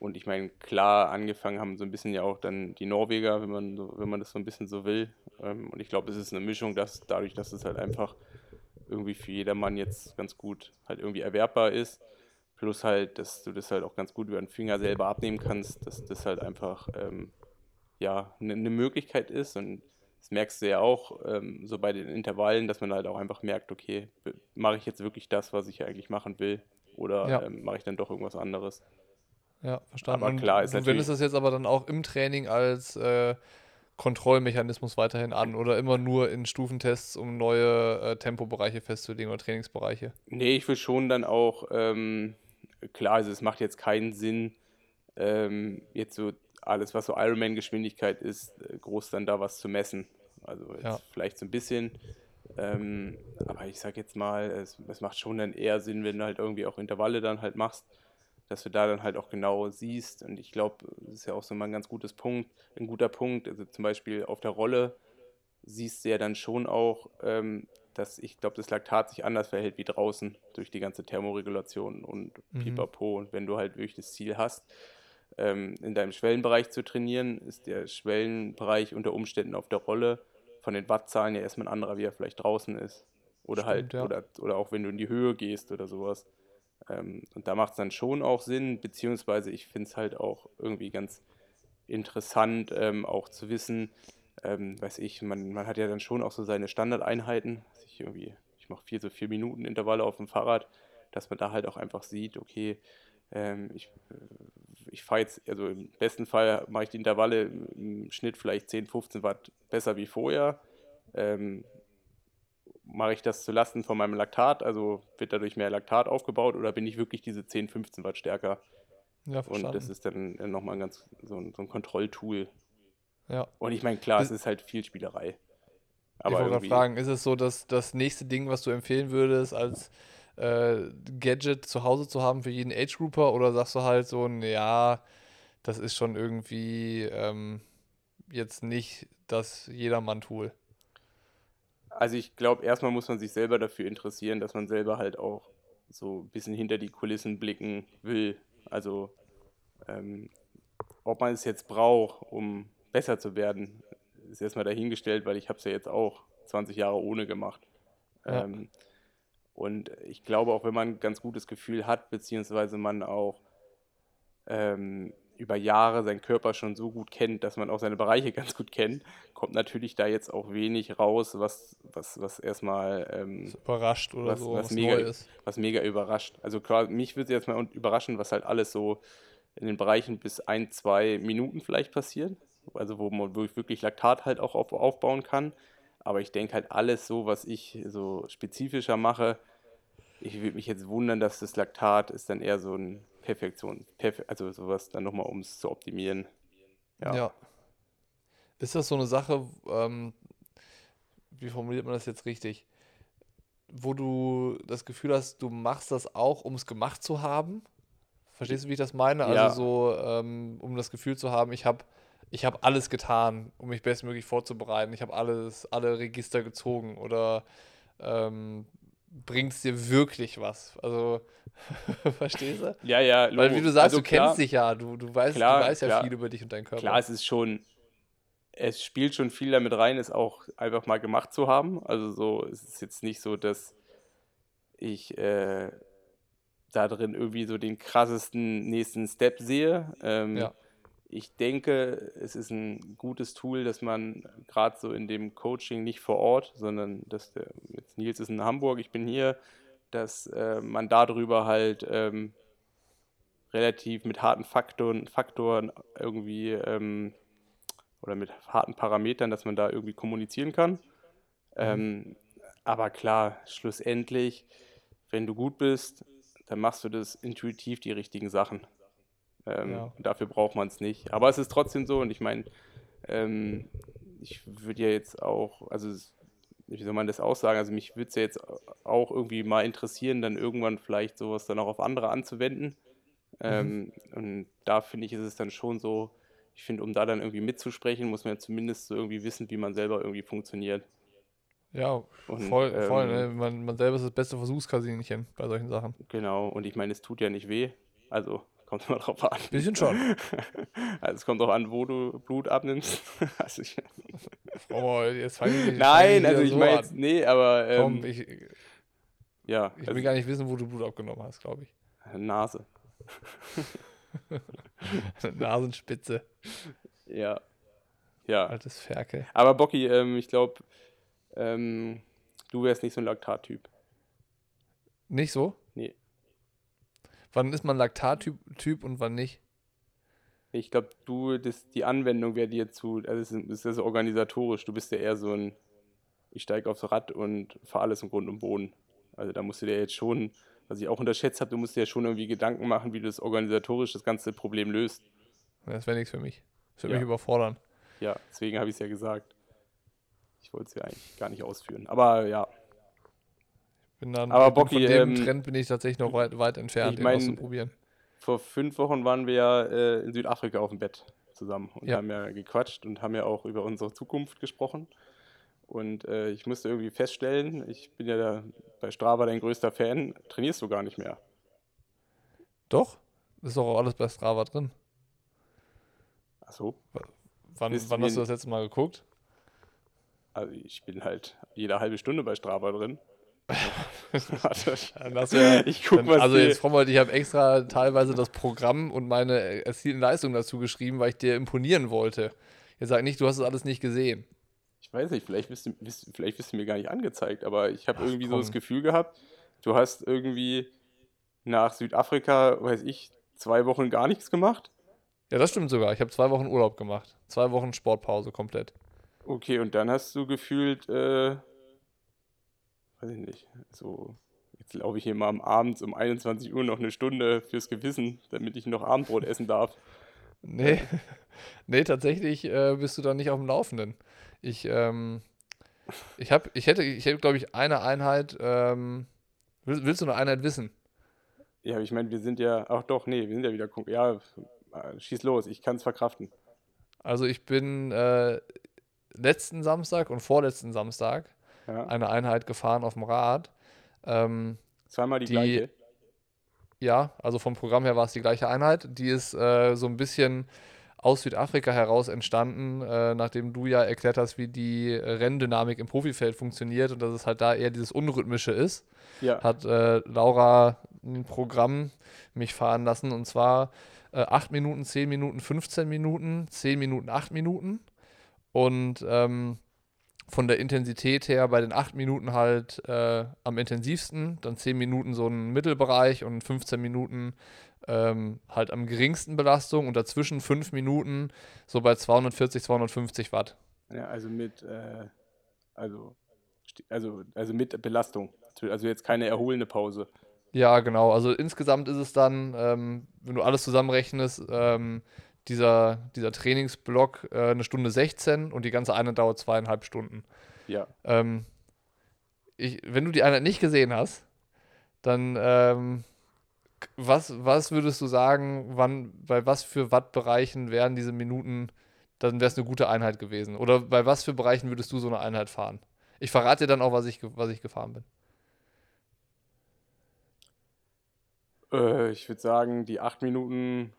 und ich meine, klar, angefangen haben so ein bisschen ja auch dann die Norweger, wenn man, so, wenn man das so ein bisschen so will. Ähm, und ich glaube, es ist eine Mischung, dass dadurch, dass es halt einfach irgendwie für jedermann jetzt ganz gut halt irgendwie erwerbbar ist. Plus halt, dass du das halt auch ganz gut über den Finger selber abnehmen kannst, dass das halt einfach ähm, ja eine ne Möglichkeit ist. Und das merkst du ja auch ähm, so bei den Intervallen, dass man halt auch einfach merkt, okay, mache ich jetzt wirklich das, was ich eigentlich machen will? Oder Ja. ähm, mache ich dann doch irgendwas anderes? Ja, verstanden. Aber Und klar, ist du natürlich- wendest das jetzt aber dann auch im Training als äh, Kontrollmechanismus weiterhin an oder immer nur in Stufentests, um neue äh, Tempobereiche festzulegen oder Trainingsbereiche. Nee, ich will schon dann auch, ähm, klar, also es macht jetzt keinen Sinn, ähm, jetzt so alles, was so Ironman-Geschwindigkeit ist, äh, groß dann da was zu messen. Also jetzt Ja. vielleicht so ein bisschen, ähm, aber ich sag jetzt mal, es, es macht schon dann eher Sinn, wenn du halt irgendwie auch Intervalle dann halt machst, dass du da dann halt auch genau siehst. Und ich glaube, das ist ja auch so mal ein ganz gutes Punkt, ein guter Punkt. Also zum Beispiel auf der Rolle siehst du ja dann schon auch, ähm, dass ich glaube, das Laktat sich anders verhält wie draußen durch die ganze Thermoregulation und Mhm. pipapo. Und wenn du halt wirklich das Ziel hast, ähm, in deinem Schwellenbereich zu trainieren, ist der Schwellenbereich unter Umständen auf der Rolle von den Wattzahlen ja erstmal ein anderer, wie er vielleicht draußen ist. Oder halt, Stimmt, ja. oder, oder auch wenn du in die Höhe gehst oder sowas. Ähm, und da macht es dann schon auch Sinn, beziehungsweise ich finde es halt auch irgendwie ganz interessant, ähm, auch zu wissen, ähm, weiß ich, man, man hat ja dann schon auch so seine Standardeinheiten. Also ich irgendwie, ich mache vier so vier Minuten Intervalle auf dem Fahrrad, dass man da halt auch einfach sieht, okay, ähm, ich, äh, ich fahre jetzt, also im besten Fall mache ich die Intervalle im Schnitt vielleicht 10, 15 Watt besser wie vorher. Ähm, mache ich das zulasten von meinem Laktat, also wird dadurch mehr Laktat aufgebaut oder bin ich wirklich diese 10, 15 Watt stärker? Ja, Und verstanden. das ist dann nochmal ein ganz so ein, so ein Kontrolltool. ja. Und ich meine, klar, Das- es ist halt viel Spielerei. ich Aber wollte gerade irgendwie, fragen, ist es so, dass das nächste Ding, was du empfehlen würdest, als äh, Gadget zu Hause zu haben für jeden Age-Grouper oder sagst du halt so, ja, das ist schon irgendwie ähm, jetzt nicht das Jedermann-Tool? Also ich glaube, erstmal muss man sich selber dafür interessieren, dass man selber halt auch so ein bisschen hinter die Kulissen blicken will. Also ähm, ob man es jetzt braucht, um besser zu werden, ist erstmal dahingestellt, weil ich habe es ja jetzt auch 20 Jahre ohne gemacht. Ja. Ähm, und ich glaube, auch wenn man ein ganz gutes Gefühl hat, beziehungsweise man auch ähm, über Jahre seinen Körper schon so gut kennt, dass man auch seine Bereiche [LAUGHS] ganz gut kennt, kommt natürlich da jetzt auch wenig raus, was, was, was erstmal ähm, überrascht oder Was- so, was was, mega- neu ist. was mega überrascht. Also klar, mich würde jetzt mal überraschen, was halt alles so in den Bereichen bis ein, zwei Minuten vielleicht passiert. Also wo man wirklich Laktat halt auch auf, aufbauen kann. Aber ich denke halt alles so, was ich so spezifischer mache, ich würde mich jetzt wundern, dass das Laktat ist dann eher so ein Perfektion, Perfe also sowas dann nochmal, um es zu optimieren. Ja. Ja. Ist das so eine Sache, ähm, wie formuliert man das jetzt richtig? Wo du das Gefühl hast, du machst das auch, um es gemacht zu haben? Verstehst du, wie ich das meine? Ja. Also so, ähm, um das Gefühl zu haben, ich habe ich hab alles getan, um mich bestmöglich vorzubereiten. Ich habe alles, alle Register gezogen oder ähm, bringt es dir wirklich was? Also, [LAUGHS] verstehst du? Ja, ja, Weil wie Logo. du sagst, Also du klar, kennst dich ja, du, du weißt, Klar, du weißt ja klar. viel über dich und deinen Körper. Klar, es ist schon, es spielt schon viel damit rein, es auch einfach mal gemacht zu haben. Also so, es ist jetzt nicht so, dass ich äh, da drin irgendwie so den krassesten nächsten Step sehe. Ähm, Ja. Ich denke, es ist ein gutes Tool, dass man gerade so in dem Coaching nicht vor Ort, sondern dass der, jetzt Nils ist in Hamburg, ich bin hier, dass äh, man darüber halt ähm, relativ mit harten Faktoren, Faktoren irgendwie ähm, oder mit harten Parametern, dass man da irgendwie kommunizieren kann. Ähm, aber klar, schlussendlich, wenn du gut bist, dann machst du das intuitiv die richtigen Sachen. Ähm, Ja. Dafür braucht man es nicht. Aber es ist trotzdem so und ich meine, ähm, ich würde ja jetzt auch, also wie soll man das aussagen? Also mich würde es ja jetzt auch irgendwie mal interessieren, dann irgendwann vielleicht sowas dann auch auf andere anzuwenden. Ähm, und da finde ich, ist es dann schon so, ich finde, um da dann irgendwie mitzusprechen, muss man ja zumindest so irgendwie wissen, wie man selber irgendwie funktioniert. Ja, Und, voll, voll. ähm, Ne? Man, man selber ist das beste Versuchskaninchen bei solchen Sachen. Genau, und ich meine, es tut ja nicht weh. Also kommt immer drauf an. Bisschen schon. [LAUGHS] Also es kommt drauf an, wo du Blut abnimmst. [LAUGHS] also ich, Oh, jetzt fange ich, nein, also ich so meine jetzt, nee, aber ähm, Komm, ich, ich ja, will also, gar nicht wissen, wo du Blut abgenommen hast, glaube ich. Nase. [LAUGHS] Nasenspitze, Ja. Ja. altes Ferkel. Aber Bocky, ähm, ich glaube, ähm, du wärst nicht so ein Laktat-Typ. Nicht so? Nee. Wann ist man Laktat-Typ Typ und wann nicht? Ich glaube, du, das, die Anwendung wäre dir zu, also es ist, so organisatorisch, du bist ja eher so ein, ich steige aufs Rad und fahre alles im Grund und Boden. Also da musst du dir jetzt schon, was ich auch unterschätzt habe, du musst dir ja schon irgendwie Gedanken machen, wie du das organisatorisch das ganze Problem löst. Das wäre nichts für mich. Das würde Ja. mich überfordern. Ja, deswegen habe ich es ja gesagt. Ich wollte es ja eigentlich gar nicht ausführen. Aber ja, Bin dann, Aber Bocky, von dem ähm, Trend bin ich tatsächlich noch weit, weit entfernt, ich mein- auszuprobieren. vor fünf Wochen waren wir ja äh, in Südafrika auf dem Bett zusammen und Ja. haben ja gequatscht und haben ja auch über unsere Zukunft gesprochen. Und äh, ich musste irgendwie feststellen, ich bin ja da bei Strava dein größter Fan, trainierst du gar nicht mehr. Doch, ist doch auch alles bei Strava drin. Ach so. Wann, Bist wann du hast du das letzte Mal geguckt? Also ich bin halt jede halbe Stunde bei Strava drin. Warte, [LAUGHS] ja, ich guck was also jetzt Frommold, ich habe extra teilweise das Programm und meine erzielten Leistungen dazu geschrieben, weil ich dir imponieren wollte. Jetzt sag nicht, du hast das alles nicht gesehen. Ich weiß nicht, vielleicht bist du, bist, vielleicht bist du mir gar nicht angezeigt, aber ich habe irgendwie so komm. das Gefühl gehabt, du hast irgendwie nach Südafrika, weiß ich, zwei Wochen gar nichts gemacht. Ja, das stimmt sogar. Ich habe zwei Wochen Urlaub gemacht. Zwei Wochen Sportpause komplett. Okay, und dann hast du gefühlt, äh, weiß ich nicht, so, jetzt laufe ich hier mal am Abend um 21 Uhr noch eine Stunde fürs Gewissen, damit ich noch Abendbrot essen darf. [LAUGHS] Nee, nee tatsächlich äh, bist du da nicht auf dem Laufenden. Ich, ähm, ich, hab, ich hätte, ich hätte glaube ich, eine Einheit. Ähm, willst, willst du eine Einheit wissen? Ja, aber ich meine, wir sind ja, ach doch, nee, wir sind ja wieder, ja, schieß los, ich kann es verkraften. Also ich bin äh, letzten Samstag und vorletzten Samstag Ja, eine Einheit gefahren auf dem Rad. Ähm, zweimal die, die- gleiche. ja, also vom Programm her war es die gleiche Einheit. Die ist äh, so ein bisschen aus Südafrika heraus entstanden, äh, nachdem du ja erklärt hast, wie die Renndynamik im Profifeld funktioniert und dass es halt da eher dieses Unrhythmische ist. Ja, hat äh, Laura ein Programm mich fahren lassen und zwar äh, 8 Minuten, 10 Minuten, 15 Minuten, 10 Minuten, 8 Minuten und ähm, von der Intensität her bei den 8 Minuten halt äh, am intensivsten, dann 10 Minuten so ein Mittelbereich und 15 Minuten ähm, halt am geringsten Belastung und dazwischen 5 Minuten so bei 240, 250 Watt. ja also mit, äh, also, also, also mit Belastung. Also jetzt keine erholende Pause. Ja, genau. Also insgesamt ist es dann, ähm, wenn du alles zusammenrechnest, ähm, dieser, dieser Trainingsblock äh, eine Stunde 16 und die ganze Einheit dauert zweieinhalb Stunden. Ja, Ähm, ich, wenn du die Einheit nicht gesehen hast, dann ähm, was, was würdest du sagen, wann, bei was für Wattbereichen wären diese Minuten, dann wäre es eine gute Einheit gewesen? Oder bei was für Bereichen würdest du so eine Einheit fahren? Ich verrate dir dann auch, was ich, was ich gefahren bin. äh, ich würde sagen, die acht Minuten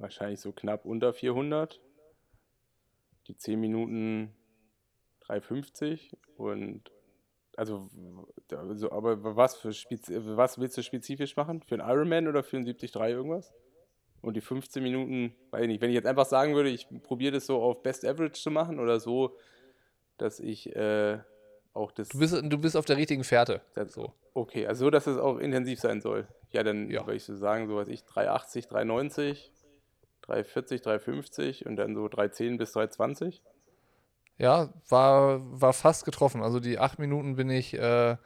wahrscheinlich so knapp unter 400. Die 10 Minuten 350 und also, also aber was für Spezi was willst du spezifisch machen? Für einen Ironman oder für einen 73 irgendwas? Und die 15 Minuten, weiß ich nicht, wenn ich jetzt einfach sagen würde, ich probiere das so auf Best Average zu machen oder so, dass ich äh, auch das. Du bist, du bist auf der richtigen Fährte. Das- So. Okay, also so, dass es auch intensiv sein soll. Ja, dann Ja. würde ich so sagen, so was ich 380, 390, 340, 350 und dann so 310 bis 320. Ja, war, war fast getroffen. Also die acht Minuten bin ich äh,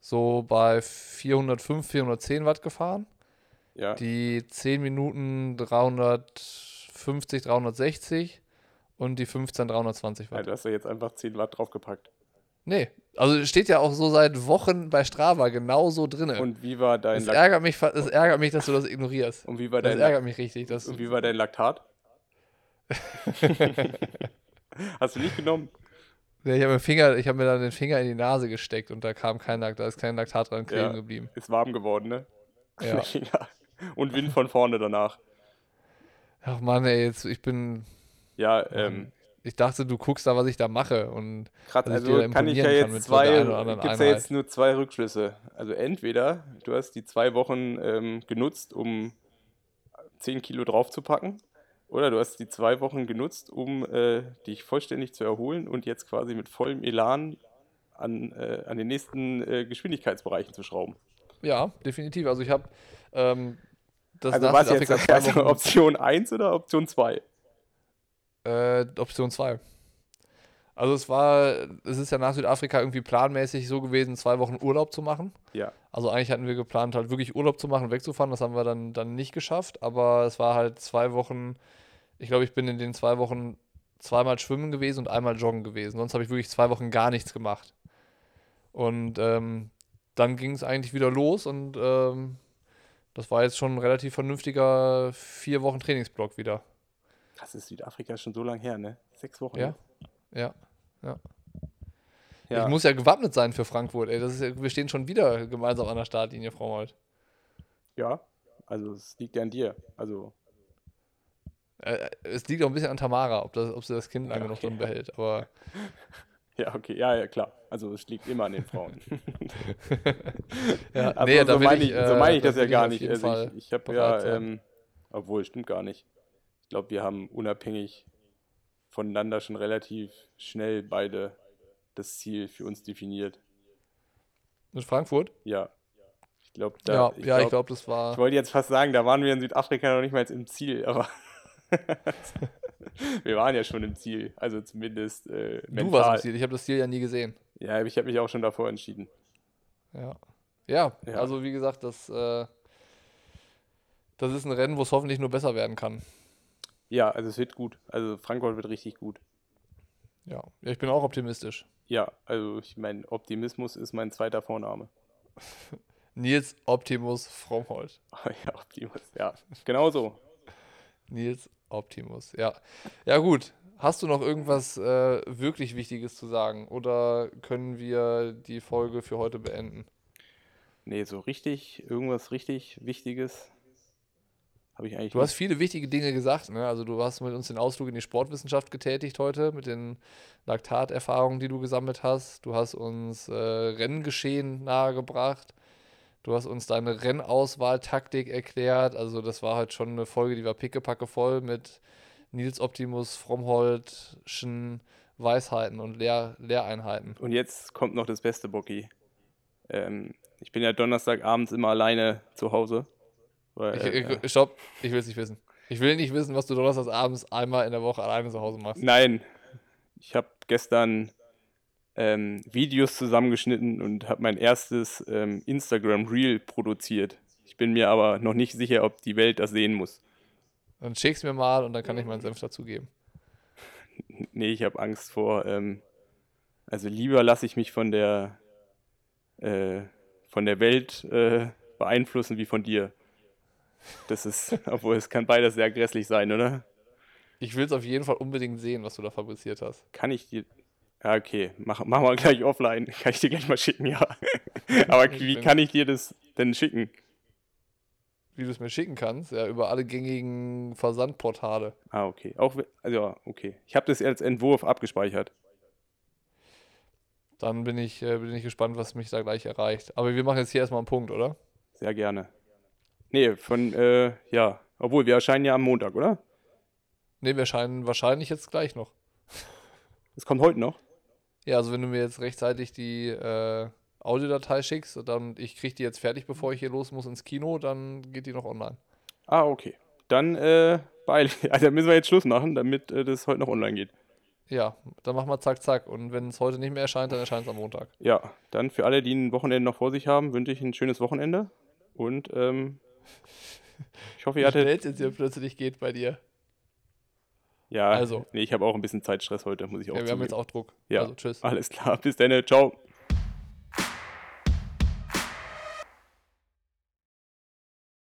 so bei 405, 410 Watt gefahren. Ja, Die 10 Minuten 350, 360 und die 15 320 ja, Watt. du hast ja jetzt einfach 10 Watt draufgepackt. Nee, also steht ja auch so seit Wochen bei Strava genau so drinne. Und wie war dein es Lak ärgert, mich, es ärgert mich, dass du das ignorierst. und wie war Das dein Lak ärgert mich richtig. Dass, und wie war dein Laktat? [LAUGHS] Hast du nicht genommen? Nee, ich habe mir, Finger- ich hab mir dann den Finger in die Nase gesteckt und da kam kein Laktat, da ist kein Laktat dran kleben Ja. geblieben. Ist warm geworden, ne? Ja. [LAUGHS] Ja. Und Wind von vorne danach. Ach Mann, ey, jetzt, ich bin, Ja, ähm, ich dachte, du guckst da, was ich da mache und Gerade, ich also dir kann ich ja jetzt zwei, gibt es ja jetzt nur zwei Rückschlüsse. Also entweder du hast die zwei Wochen ähm, genutzt, um 10 Kilo draufzupacken, oder du hast die zwei Wochen genutzt, um äh, dich vollständig zu erholen und jetzt quasi mit vollem Elan an, äh, an den nächsten äh, Geschwindigkeitsbereichen zu schrauben. ja, definitiv. Also ich habe ähm, das Also was jetzt? [LAUGHS] Also Option 1 oder Option 2? Äh, Option 2. Also es war, es ist ja nach Südafrika irgendwie planmäßig so gewesen, zwei Wochen Urlaub zu machen. Ja. Also eigentlich hatten wir geplant, halt wirklich Urlaub zu machen, wegzufahren. Das haben wir dann, dann nicht geschafft. Aber es war halt zwei Wochen, ich glaube, ich bin in den zwei Wochen zweimal schwimmen gewesen und einmal joggen gewesen. Sonst habe ich wirklich zwei Wochen gar nichts gemacht. Und ähm, dann ging es eigentlich wieder los und ähm, das war jetzt schon ein relativ vernünftiger vier Wochen Trainingsblock wieder. Das ist Südafrika schon so lange her, ne? Sechs Wochen. Ja. Ja, ja. ja. Ich muss ja gewappnet sein für Frankfurt, ey. Das ist wir stehen schon wieder gemeinsam an der Startlinie, Frau Molt. ja, also es liegt ja an dir. Also, Äh, es liegt auch ein bisschen an Tamara, ob, das, ob sie das Kind lange Ja, noch okay. drin behält. Aber [LAUGHS] ja, okay, ja, ja, klar. Also es liegt immer an den Frauen. [LAUGHS] ja, Also nee, so meine ich, ich, so äh, meine ich da das will ja gar nicht. Also ich, ich habe ja, ähm, obwohl, stimmt gar nicht. Ich glaube, wir haben unabhängig voneinander schon relativ schnell beide das Ziel für uns definiert. Mit Frankfurt? Ja. Ich glaube, ja, da. ja, ich glaube, das war. Ich wollte jetzt fast sagen, da waren wir in Südafrika noch nicht mal im Ziel, aber [LAUGHS] wir waren ja schon im Ziel. Also zumindest äh, du mental. warst im Ziel. Ich habe das Ziel ja nie gesehen. Ja, ich habe mich auch schon davor entschieden. Ja. Ja, Ja. also wie gesagt, das, äh, das ist ein Rennen, wo es hoffentlich nur besser werden kann. Ja, also es wird gut. Also Frankfurt wird richtig gut. Ja, ja ich bin auch optimistisch. Ja, also ich meine, Optimismus ist mein zweiter Vorname. [LAUGHS] Nils Optimus Frommholt. [LAUGHS] ja, Optimus, ja. Genau so. Nils Optimus, ja. Ja, gut. Hast du noch irgendwas äh, wirklich Wichtiges zu sagen? Oder können wir die Folge für heute beenden? Nee, so richtig, irgendwas richtig Wichtiges habe ich eigentlich Du hast viele wichtige Dinge gesagt. Ne? Also du hast mit uns den Ausflug in die Sportwissenschaft getätigt heute, mit den Laktaterfahrungen, die du gesammelt hast. Du hast uns äh, Renngeschehen nahegebracht. Du hast uns deine Rennauswahltaktik erklärt. Also das war halt schon eine Folge, die war pickepacke voll mit Nils Optimus, Frommholdschen Weisheiten und Lehr Lehreinheiten. Und jetzt kommt noch das Beste, Bocky. Ähm, ich bin ja Donnerstagabends immer alleine zu Hause. Weil, Ich, ich, stopp, ich will es nicht wissen. Ich will nicht wissen, was du donnerstags abends einmal in der Woche alleine zu Hause machst. Nein, ich habe gestern ähm, Videos zusammengeschnitten und habe mein erstes ähm, Instagram Reel produziert. Ich bin mir aber noch nicht sicher, ob die Welt das sehen muss. Dann schick's mir mal und dann kann ich meinen Senf dazugeben. Nee, ich habe Angst vor. Ähm, also lieber lasse ich mich von der äh, von der Welt äh, beeinflussen wie von dir. Das ist, [LAUGHS] obwohl es kann beides sehr grässlich sein, oder? Ich will es auf jeden Fall unbedingt sehen, was du da fabriziert hast. Kann ich dir. Ja, okay, mach, mach mal gleich offline. Kann ich dir gleich mal schicken, ja. [LAUGHS] Aber wie kann ich dir das denn schicken? Wie du es mir schicken kannst, ja, über alle gängigen Versandportale. Ah, okay. Auch, also, ja, okay. Ich habe das als Entwurf abgespeichert. Dann bin ich, äh, bin ich gespannt, was mich da gleich erreicht. Aber wir machen jetzt hier erstmal einen Punkt, oder? Sehr gerne. Nee, von, äh, ja. Obwohl, wir erscheinen ja am Montag, oder? Ne, wir erscheinen wahrscheinlich jetzt gleich noch. [LAUGHS] Das kommt heute noch. Ja, also wenn du mir jetzt rechtzeitig die äh, Audiodatei schickst, dann ich kriege die jetzt fertig, bevor ich hier los muss ins Kino, dann geht die noch online. Ah, okay. Dann, äh, beeil. [LAUGHS] Also, müssen wir jetzt Schluss machen, damit äh, das heute noch online geht. Ja, dann machen wir zack, zack. Und wenn es heute nicht mehr erscheint, dann erscheint es am Montag. Ja, dann für alle, die ein Wochenende noch vor sich haben, wünsche ich ein schönes Wochenende. Und, ähm, [LAUGHS] ich hoffe, ihr hattet. schnell es jetzt hier plötzlich geht bei dir. Ja, Also. nee, ich habe auch ein bisschen Zeitstress heute, muss ich auch Ja, wir haben zugeben. jetzt auch Druck. Ja. Also tschüss. Alles klar, bis dann, ciao.